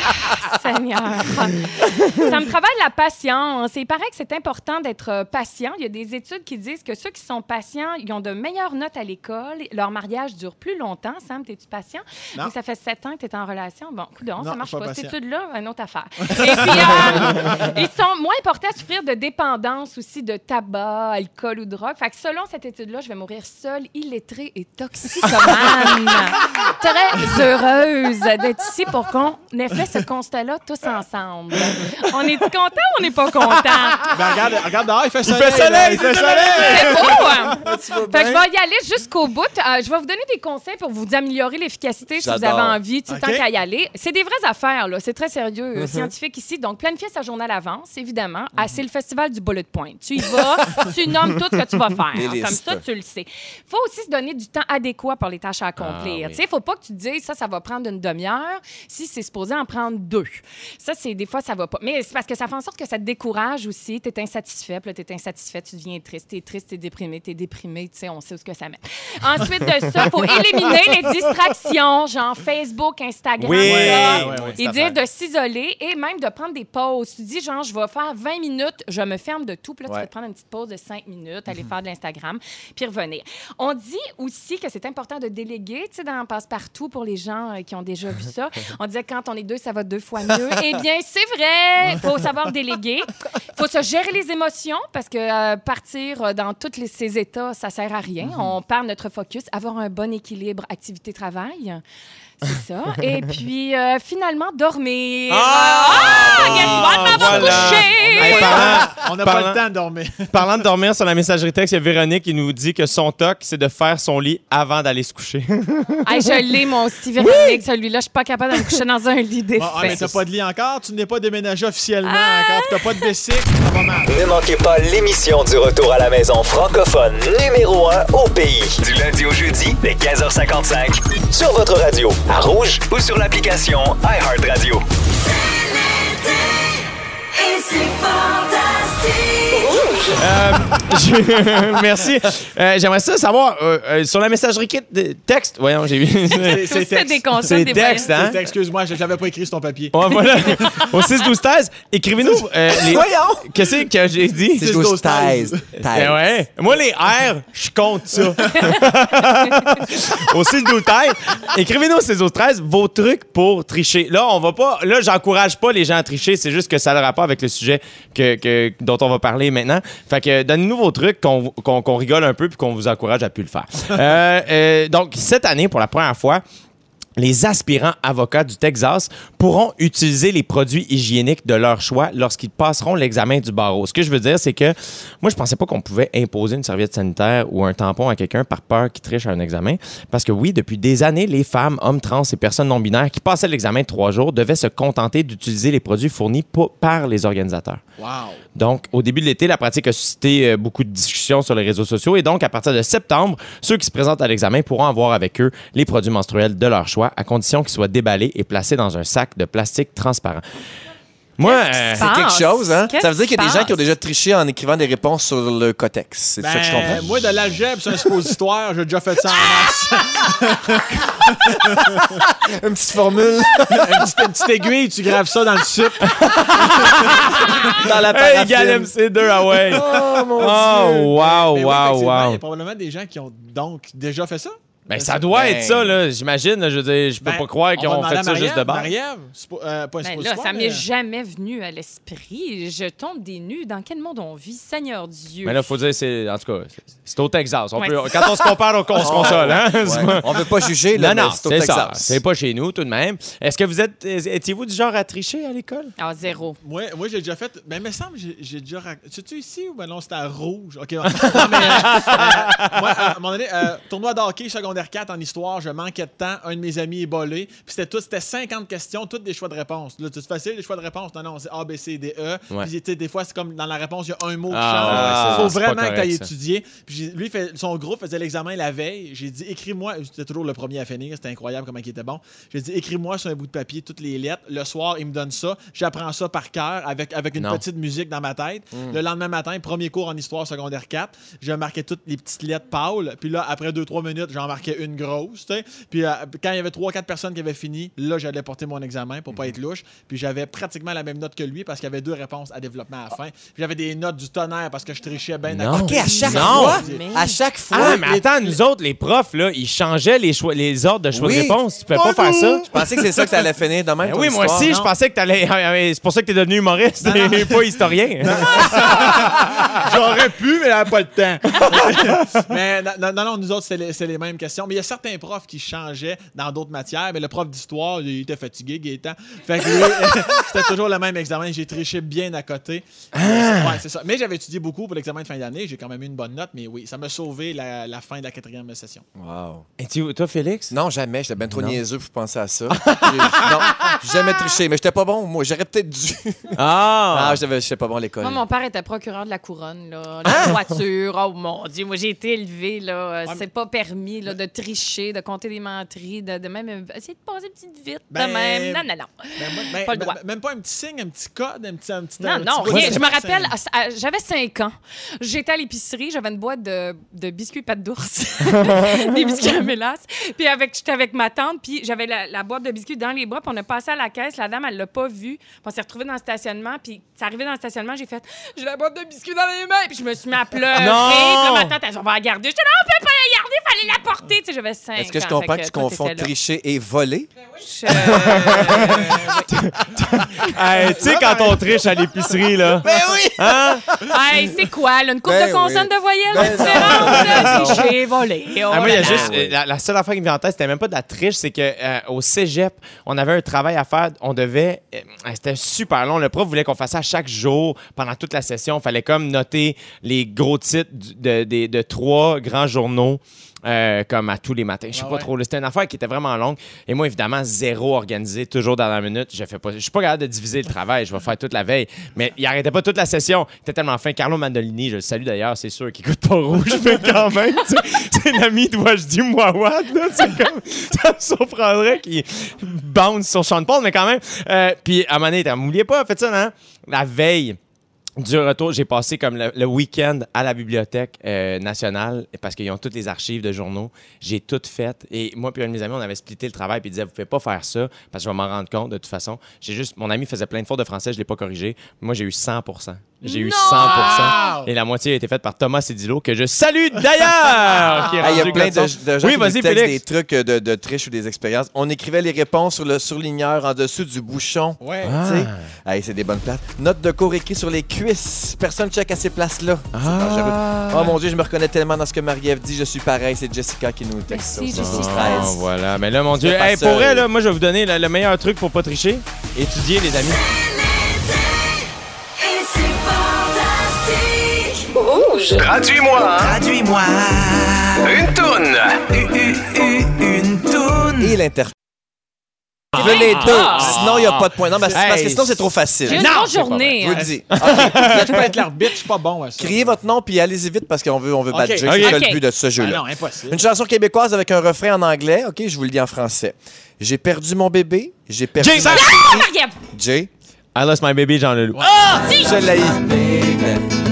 13. Seigneur. Ça me travaille la patience. Il paraît que c'est important d'être euh, patient. Il y a des études qui disent que ceux qui sont patients, ils ont de meilleures notes à l'école. Leur mariage dure plus longtemps. Sam, es-tu patient? Non. Ça fait sept ans que tu es en relation. Bon, coudonc, Non, ça marche pas pas. Cette étude-là, une autre affaire. Et puis, euh, ils sont moins portés à souffrir de dépendance aussi de tabac, alcool ou drogue. Fait que selon cette étude-là, je vais mourir seule, illettrée et toxicomane. Très heureuse d'être ici pour qu'on ait fait ce constat-là tous ensemble. On est content ou on n'est pas content? Ben, regarde, regarde dehors, il fait Il soleil. fait soleil, il fait soleil! C'est beau, hein? Fait que je vais y aller jusqu'au bout. Euh, je vais vous donner des conseils pour vous améliorer l'efficacité si vous avez envie, tout le temps qu'à y aller. C'est des vraies affaires, là. C'est très sérieux, euh, scientifique ici. Donc, planifier sa journée à l'avance, évidemment. Ah, c'est le festival du bullet point. Tu y vas, tu nommes tout ce que tu vas faire. Comme ça, tu le sais. faut aussi se donner du temps adéquat pour les tâches à accomplir. Ah, oui. Tu sais, faut pas que tu te dises, ça, ça va prendre une demi-heure si c'est supposé en prendre deux. Ça, c'est des fois, ça va pas. Mais c'est parce que ça fait en sorte que ça te décourage aussi. Tu es insatisfait, puis tu es insatisfait, tu deviens triste. Tu es triste, tu es déprimé, tu es déprimé. Tu sais, on sait où ce que ça met. Ensuite de ça, il faut éliminer les distractions, genre Facebook, Instagram. Oui, là. ouais, ouais, Ils disent de s'isoler et même de prendre des pauses. Tu dis, genre, je vais faire 20 minutes, je me ferme de tout, puis là, tu Ouais. vas te prendre une petite pause de 5 minutes, aller faire de l'Instagram, puis revenir. On dit aussi que c'est important de déléguer, tu sais, dans Passe-Partout pour les gens euh, qui ont déjà vu ça. On disait quand on est deux, ça va deux fois mieux. eh bien, c'est vrai! Il faut savoir déléguer. Il faut se gérer les émotions parce que euh, partir euh, dans tous ces états, ça sert à rien. On perd notre focus. Avoir un bon équilibre activité-travail. C'est ça. Et puis, euh, finalement, dormir. Ah! guess what? Voilà. Hey, parlant, On n'a pas Parlant- le temps de dormir. parlant de dormir sur la messagerie texte, il y a Véronique qui nous dit que son toc, c'est de faire son lit avant d'aller se coucher. Hey, je l'ai, moi aussi, Véronique, celui-là. Je suis pas capable de me coucher dans un lit Bon, ah, mais défait. t'as pas de lit encore, tu n'es pas déménagé officiellement encore, puis t'as pas de bicycle, ça va mal. Ne manquez pas l'émission du retour à la maison francophone numéro 1 au pays. Du lundi au jeudi, dès 15h55. Sur votre radio, à Rouge ou sur l'application iHeartRadio. Je- Merci. Euh, J'aimerais ça savoir, euh, euh, sur la messagerie kit de texte, voyons, j'ai vu. C'est- texte. C'est texte, hein? Excuse-moi, je l'avais pas écrit sur ton papier. Ouais, voilà. Au 6 12 13 écrivez-nous euh, les Qu'est-ce que j'ai dit? C'est juste thèse. Eh ouais. Moi les R, je compte ça. au 6 12 13 écrivez-nous au 6 12 13 vos trucs pour tricher. Là, on va pas là, j'encourage pas les gens à tricher, c'est juste que ça a le rapport avec le sujet que, que- dont on va parler maintenant. Fait que donnez-nous vos trucs qu'on rigole un peu puis qu'on vous encourage à plus le faire. Euh, euh, donc cette année pour la première fois, les aspirants avocats du Texas pourront utiliser les produits hygiéniques de leur choix lorsqu'ils passeront l'examen du barreau. Ce que je veux dire, c'est que moi, je pensais pas qu'on pouvait imposer une serviette sanitaire ou un tampon à quelqu'un par peur qu'il triche à un examen. Parce que oui, depuis des années, les femmes, hommes trans et personnes non binaires qui passaient l'examen de trois jours devaient se contenter d'utiliser les produits fournis par les organisateurs. Wow. Donc, au début de l'été, la pratique a suscité euh, beaucoup de discussions sur les réseaux sociaux. Et donc, à partir de septembre, ceux qui se présentent à l'examen pourront avoir avec eux les produits menstruels de leur choix, à condition qu'ils soient déballés et placés dans un sac de plastique transparent. Moi, euh? C'est quelque chose, hein? Ça veut dire qu'il y a des gens qui ont déjà triché en écrivant des réponses sur le cotex. C'est ça que je comprends. Ben, moi, de l'algèbre, c'est un suppositoire, j'ai déjà fait ça en masse. Une petite formule une, petite, une petite aiguille, tu graves ça dans le sucre. dans la hey, paraffine. Gal MC2, ah ouais. Oh, mon Oh, Dieu. wow, Mais oui, wow, effectivement, Il y wow. a probablement des gens qui ont donc déjà fait ça. Ben, ça doit Ben. être ça, là. J'imagine, là, je veux dire, je peux Ben, pas croire on qu'ils va ont demander fait à ça juste de base. Marie-Ève, euh, pas Ben là, suppositoire, ça mais- m'est jamais venu à l'esprit. Je tombe des nues. Dans quel monde on vit, Seigneur Dieu? Mais là, faut dire, c'est, en tout cas, c'est- c'est au Texas. On Ouais, peut- c'est quand on se compare, on, on se console, hein? C'est Ouais. pas- On veut pas juger, là, Non, non, mais c'est au c'est Texas. ça. C'est pas chez nous, tout de même. Est-ce que vous êtes. Étiez-vous du genre à tricher à l'école? Ah, zéro. Moi, moi j'ai déjà fait. Ben, il me semble que j'ai- j'ai déjà. rac- C'est-tu ici ou ben non, c'était à rouge? OK. non, mais, euh, moi, à un moment donné, euh, tournoi de hockey secondaire 4 en histoire, je manquais de temps. Un de mes amis est bolé. Puis c'était tout, c'était 50 questions, toutes des choix de réponse. Là, c'est facile, les choix de réponse. Non, non, c'est A, B, C, D, E. Ouais. Puis, des fois, c'est comme dans la réponse, il y a un mot qui Ah, change. Il faut vraiment que tu ailles étudier. Puis lui, fait, son groupe faisait l'examen la veille. J'ai dit, écris-moi. C'était toujours le premier à finir. C'était incroyable comment il était bon. J'ai dit, écris-moi sur un bout de papier toutes les lettres. Le soir, il me donne ça. J'apprends ça par cœur avec, avec une Non. petite musique dans ma tête. Le lendemain matin, premier cours en histoire secondaire 4, je marquais toutes les petites lettres pâles. Puis là, après 2-3 minutes, j'en marquais marquais une grosse. Puis euh, quand il y avait trois, quatre personnes qui avaient fini, là, j'allais porter mon examen pour pas être louche. Puis j'avais pratiquement la même note que lui parce qu'il y avait deux réponses à développement à la fin. Puis j'avais des notes du tonnerre parce que je trichais bien Non. OK, à chaque Non. fois. Mais- À chaque fois. Ah, mais attends, nous autres, les profs, là, ils changeaient les, choix, les ordres de choix Oui. de réponse. Tu peux pas faire ça? Je pensais que c'est ça que ça allait finir de même. Ben oui, moi aussi, non? je pensais que t'allais. Ah, ah, C'est pour ça que t'es devenu humoriste et pas historien. J'aurais pu, mais j'avais pas le temps. mais non, non, non, non, nous autres, c'est les, c'est les mêmes questions. Mais il y a certains profs qui changeaient dans d'autres matières. Mais le prof d'histoire, il était fatigué, Gaétan. Fait que lui, c'était toujours le même examen. J'ai triché bien à côté. Ah! Ouais, c'est ça. Mais j'avais étudié beaucoup pour l'examen de fin d'année. J'ai quand même eu une bonne note. Mais oui, ça m'a sauvé la, la fin de la quatrième session. Wow. Et tu, toi, Félix? Non, jamais. J'étais bien trop Non. niaiseux pour penser à ça. J'ai- non, j'ai jamais triché. Mais j'étais pas bon. Moi, j'aurais peut-être dû. Ah! Ah, j'étais pas bon à l'école. Moi, mon père était procureur de la couronne, là. La voiture, oh mon Dieu, moi, j'ai été élevée, là. Ouais, C'est pas permis, là, de tricher, de compter des menteries, de, de même euh, essayer de passer petite vite, Ben, de même. Non, non, non. Ben, ben, Pas le ben, droit. Même pas un petit signe, un petit code, un petit. Un petit Non, un non, rien. de- Je me rappelle, j'avais 5 ans. J'étais à l'épicerie, j'avais une boîte de, de biscuits pâte d'ours, des biscuits à mélasse. Puis avec, j'étais avec ma tante, puis j'avais la, la boîte de biscuits dans les bras, puis on a passé à la caisse. La dame, elle l'a pas vue. Puis on s'est retrouvés dans le stationnement, puis c'est arrivé dans le stationnement, j'ai fait j'ai la boîte de biscuits dans les mains, puis je me suis mis à pleurer. Non! Puis là, ma tante, elle on va la garder. J'étais là, on peut pas la garder, fallait la porter. Tu sais, j'avais 5 ans. Est-ce que je comprends que tu confonds tricher et voler? Je- euh, Hey, tu sais, quand on triche à l'épicerie, là. Ben oui! Hein? Hey, c'est quoi, là? Une coupe Ben de consonnes oui. de voyelles Ben différentes? là? Tricher, voler. oh Ah, moi, il y a juste. La, la seule affaire qui me vient en tête, c'était même pas de la triche, c'est que euh, au cégep, on avait un travail à faire. On devait. euh, c'était super long. Le prof voulait qu'on fasse ça chaque jour pendant toute la session. Il fallait comme noter les gros titres du- de, de- de trois grands journaux. Euh, comme à tous les matins. Je sais Ah pas ouais. trop. là. C'était une affaire qui était vraiment longue. Et moi, évidemment, zéro organisé, toujours dans la minute. Je fais pas. Je suis pas capable de diviser le travail. Je vais faire toute la veille. Mais il arrêtait pas toute la session. Il était tellement fin. Carlo Mandolini, je le salue d'ailleurs, c'est sûr qu'il coûte pas rouge, mais quand même, c'est l'ami de Wajdi Mouawad, comme. Ça me surprendrait qu'il bounce sur Sean Paul, mais quand même. Euh, Puis à un moment donné, était, m'oubliez pas, faites ça, non? La veille. Du retour, j'ai passé comme le, week-end à la bibliothèque euh, nationale parce qu'ils ont toutes les archives de journaux. J'ai tout fait. Et moi puis un de mes amis, on avait splitté le travail puis il disait Vous pouvez pas faire ça parce que je vais m'en rendre compte de toute façon. J'ai juste. Mon ami faisait plein de fautes de français, je l'ai pas corrigé. Moi, j'ai eu 100 J'ai eu Non! 100 Wow! Et la moitié a été faite par Thomas Cédillo, que je salue d'ailleurs! Ah, Il y a plein de, de gens Oui, qui des trucs euh, de, de triche ou des expériences. On écrivait les réponses sur le surligneur en dessous du bouchon. Ouais. Ah. Tu sais? Hey, c'est des bonnes places. Note de cours écrit sur les cuisses. Personne check à ces places-là. C'est dangereux. Oh mon Dieu, je me reconnais tellement dans ce que Marie-Ève dit. Je suis pareil. C'est Jessica qui nous texte. Merci. 6-13. Ah, voilà. Mais là, mon Dieu, hey, pour là, moi, je vais vous donner le, le meilleur truc pour pas tricher. Étudier, les amis. Fantastique. Traduis-moi Traduis-moi une toune. une toune. Et l'inter. Je veux les deux. Sinon, il n'y a pas de point. Non, mais c'est parce que sinon, c'est trop facile. J'ai une Non, journée. Je vous hein. le dis. Là, je peux être l'arbitre, je suis pas bon à ça. Criez votre nom puis allez-y vite parce qu'on veut, on veut Ok. badger. Ok. C'est ça Ok. le but de ce Ah jeu-là. non, impossible. Une chanson québécoise avec un refrain en anglais. OK, je vous le dis en français. J'ai perdu mon bébé. J'ai perdu Jay, chérie. Marie-Ève. Jay. I lost my baby, Jean Leloup. Je l'ai.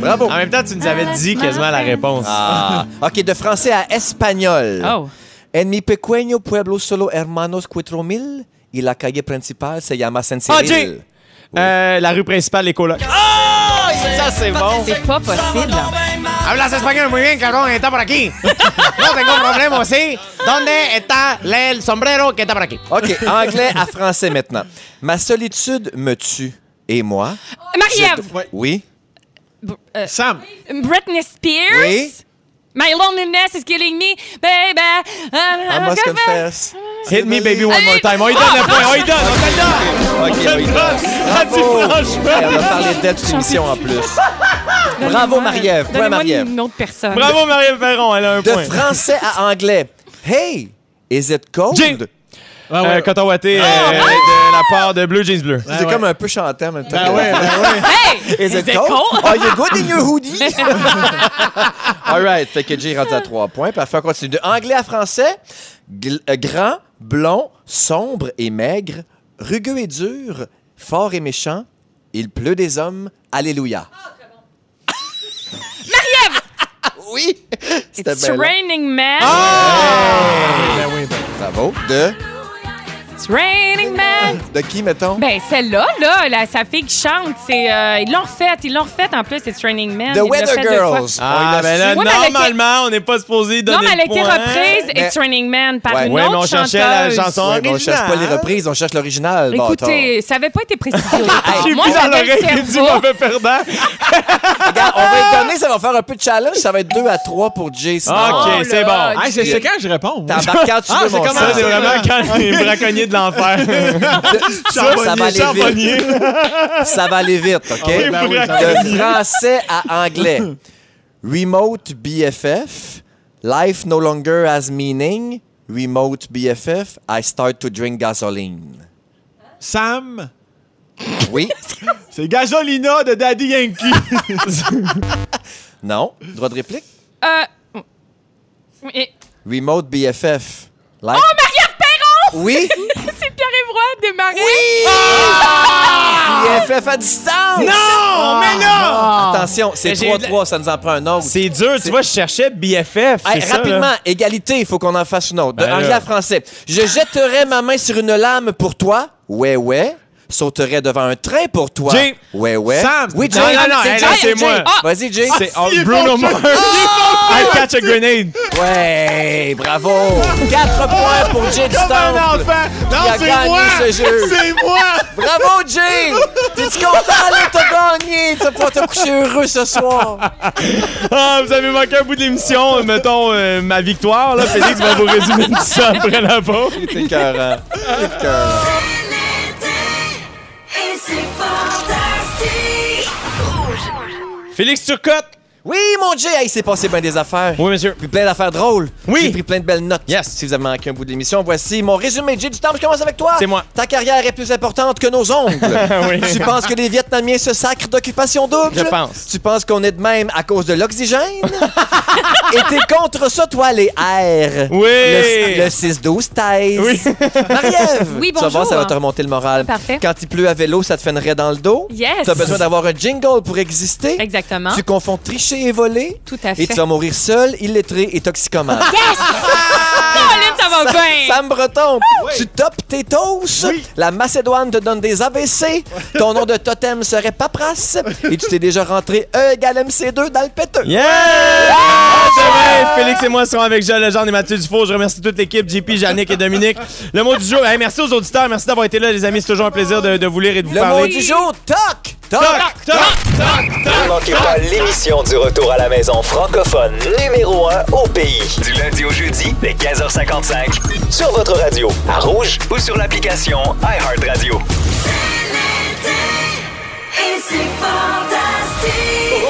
Bravo. En même temps, tu nous avais dit quasiment la réponse. Ah. OK, de français à espagnol. Oh. En mi pequeño pueblo solo hermanos cuatro mil y la calle principal se llama Ah, Jay! Senseril. Euh, la rue principale, les colocs. Ah! ça, c'est bon. C'est pas possible. Hablas español muy bien, cabrón. Está por aquí. No tengo problema aussi. ¿Dónde está el sombrero que está por aquí? OK, anglais à français maintenant. Ma solitude me tue. Et moi? Marie-Ève. Ouais. Oui? Euh, Sam, Britney Spears. Oui? My loneliness is killing me, baby. I must confess. Hit me, baby, one more time. On lui donne le point. On donne. On te le donne. OK, On franchement. On a parlé d'elle toute l'émission en plus. Bravo, Marie-Ève. Point, Donnez-moi Marie-Ève. une autre personne. Bravo, Marie-Ève Perron. Elle a un De point. français à anglais. Hey, is it cold? Ah Euh, ouais. coton ouaté euh, de la part de Bleu Jeans Bleu. C'est ouais. comme un peu chanté en même temps. Ben ouais, ben ouais. Hey! Is it Is it cold? cold? Are you good in your hoodie? All right. Fait que Jay est rendu à trois points. Parfait, on continue. De anglais à français, euh, grand, blond, sombre et maigre, rugueux et dur, fort et méchant, il pleut des hommes. Alléluia. oui! C'était It's raining man. Ben oui, ben. Bravo. De, It's raining man. de qui, mettons? Ben, celle-là, là, la, sa fille qui chante, c'est. euh, ils l'ont refait, ils l'ont refait en plus, It's Raining Man. The Ils l'ont Weather fait deux fois. Girls. Ah, On l'a ben là, Ouais, mais elle a été- normalement, on n'est pas supposé donner Non, mais elle a été reprise, Mais- It's Raining Man, par Ouais. une Ouais, mais on autre cherchait la chanteuse. chanson Ouais, mais on cherche pas les originale. reprises, on cherche l'original. Écoutez, ça n'avait pas été précisé. J'ai Moi, plus dans j'avais le l'oreille du cerveau. mauvais perdant. Regarde, on va lui donner, ça va faire un peu de challenge. Ça va être 2 à 3 pour Jay. sinon- OK, Oh c'est là, bon. C'est c'est quand je réponds? T'embarques quand tu Ah, veux, c'est mon comment Ça, sang. c'est vraiment quand les braconniers de l'enfer. Ça, ça va aller vite. Ça va aller vite, OK? Ben oui, va. De français à anglais. Remote BFF. Life no longer has meaning. Remote BFF. I start to drink gasoline. Sam, Oui? c'est Gasolina de Daddy Yankee. Non? Droit de réplique? Euh, Remote BFF. Life... Oh, Perron! Oui? C'est Pierre-Yves Roy, démarré. BFF à distance! Non, mais là! Attention, c'est Mais j'ai eu de 3-3, ça nous en prend un autre. C'est dur, tu vois, je cherchais BFF. Hey, ça, rapidement, là. égalité, il faut qu'on en fasse une autre. De Ben anglais à français. Je jetterai ma main sur une lame pour toi. Ouais, ouais. Sauterai devant un train pour toi. Jay. Ouais, ouais. Sam. Oui, Jay. Non, non, non, C'est hey, moi. Ah. Vas-y, Jay. C'est oh, Bruno Mars. I catch a grenade. Ouais, bravo. 4 points pour Jay Comme un enfant. Non, c'est gagné moi. ce jeu. C'est moi. Bravo, Jay. T'es-tu content, là? T'as gagné. Tu vas pouvoir te coucher heureux ce soir? Ah, vous avez manqué un bout de l'émission. Mettons euh, ma victoire. Là. Félix va vous résumer tout ça après la pause. C'est Félix Turcotte. Oui, mon Jay. Hey, il s'est passé bien des affaires. Oui, monsieur. Puis plein d'affaires drôles. Oui. J'ai pris plein de belles notes. Yes. Si vous avez manqué un bout de l'émission, voici mon résumé. Jay du temps, je commence avec toi. C'est moi. Ta carrière est plus importante que nos ongles. Oui. Tu penses que les Vietnamiens se sacrent d'occupation double? Je pense. Tu penses qu'on est de même à cause de l'oxygène? Et t'es contre ça, toi, les R. Oui. Le, le 6-12 taise. Oui. Marie-Ève. Oui, Tu vas voir, bonjour. ça va te remonter le moral. Parfait. Quand il pleut à vélo, ça te fait une raie dans le dos. Yes. Tu as besoin d'avoir un jingle pour exister. Exactement. Tu confonds tricher et voler. Tout à Et fait. tu vas mourir seul, illettré et toxicomane. Caroline, ça va bien. Sam Breton, tu topes tes toasts. Oui. La Macédoine te donne des AVC. Ton nom de totem serait Papras. Et tu t'es déjà rentré E égale MC2 dans le péteux. Yeah! Félix et moi serons avec Joël Legendre et Mathieu Dufault. Je remercie toute l'équipe, JP, Jannick et Dominique. Le mot du jour, hey, merci aux auditeurs, merci d'avoir été là, les amis. C'est toujours un plaisir de, de vous lire et de vous Le parler. mot du jour, toc! Toc! Toc, toc! Ne manquez pas l'émission du retour à la maison francophone numéro 1 au pays. Du lundi au jeudi, dès 15h55, sur votre radio, à Rouge ou sur l'application iHeartRadio. Et c'est fantastique.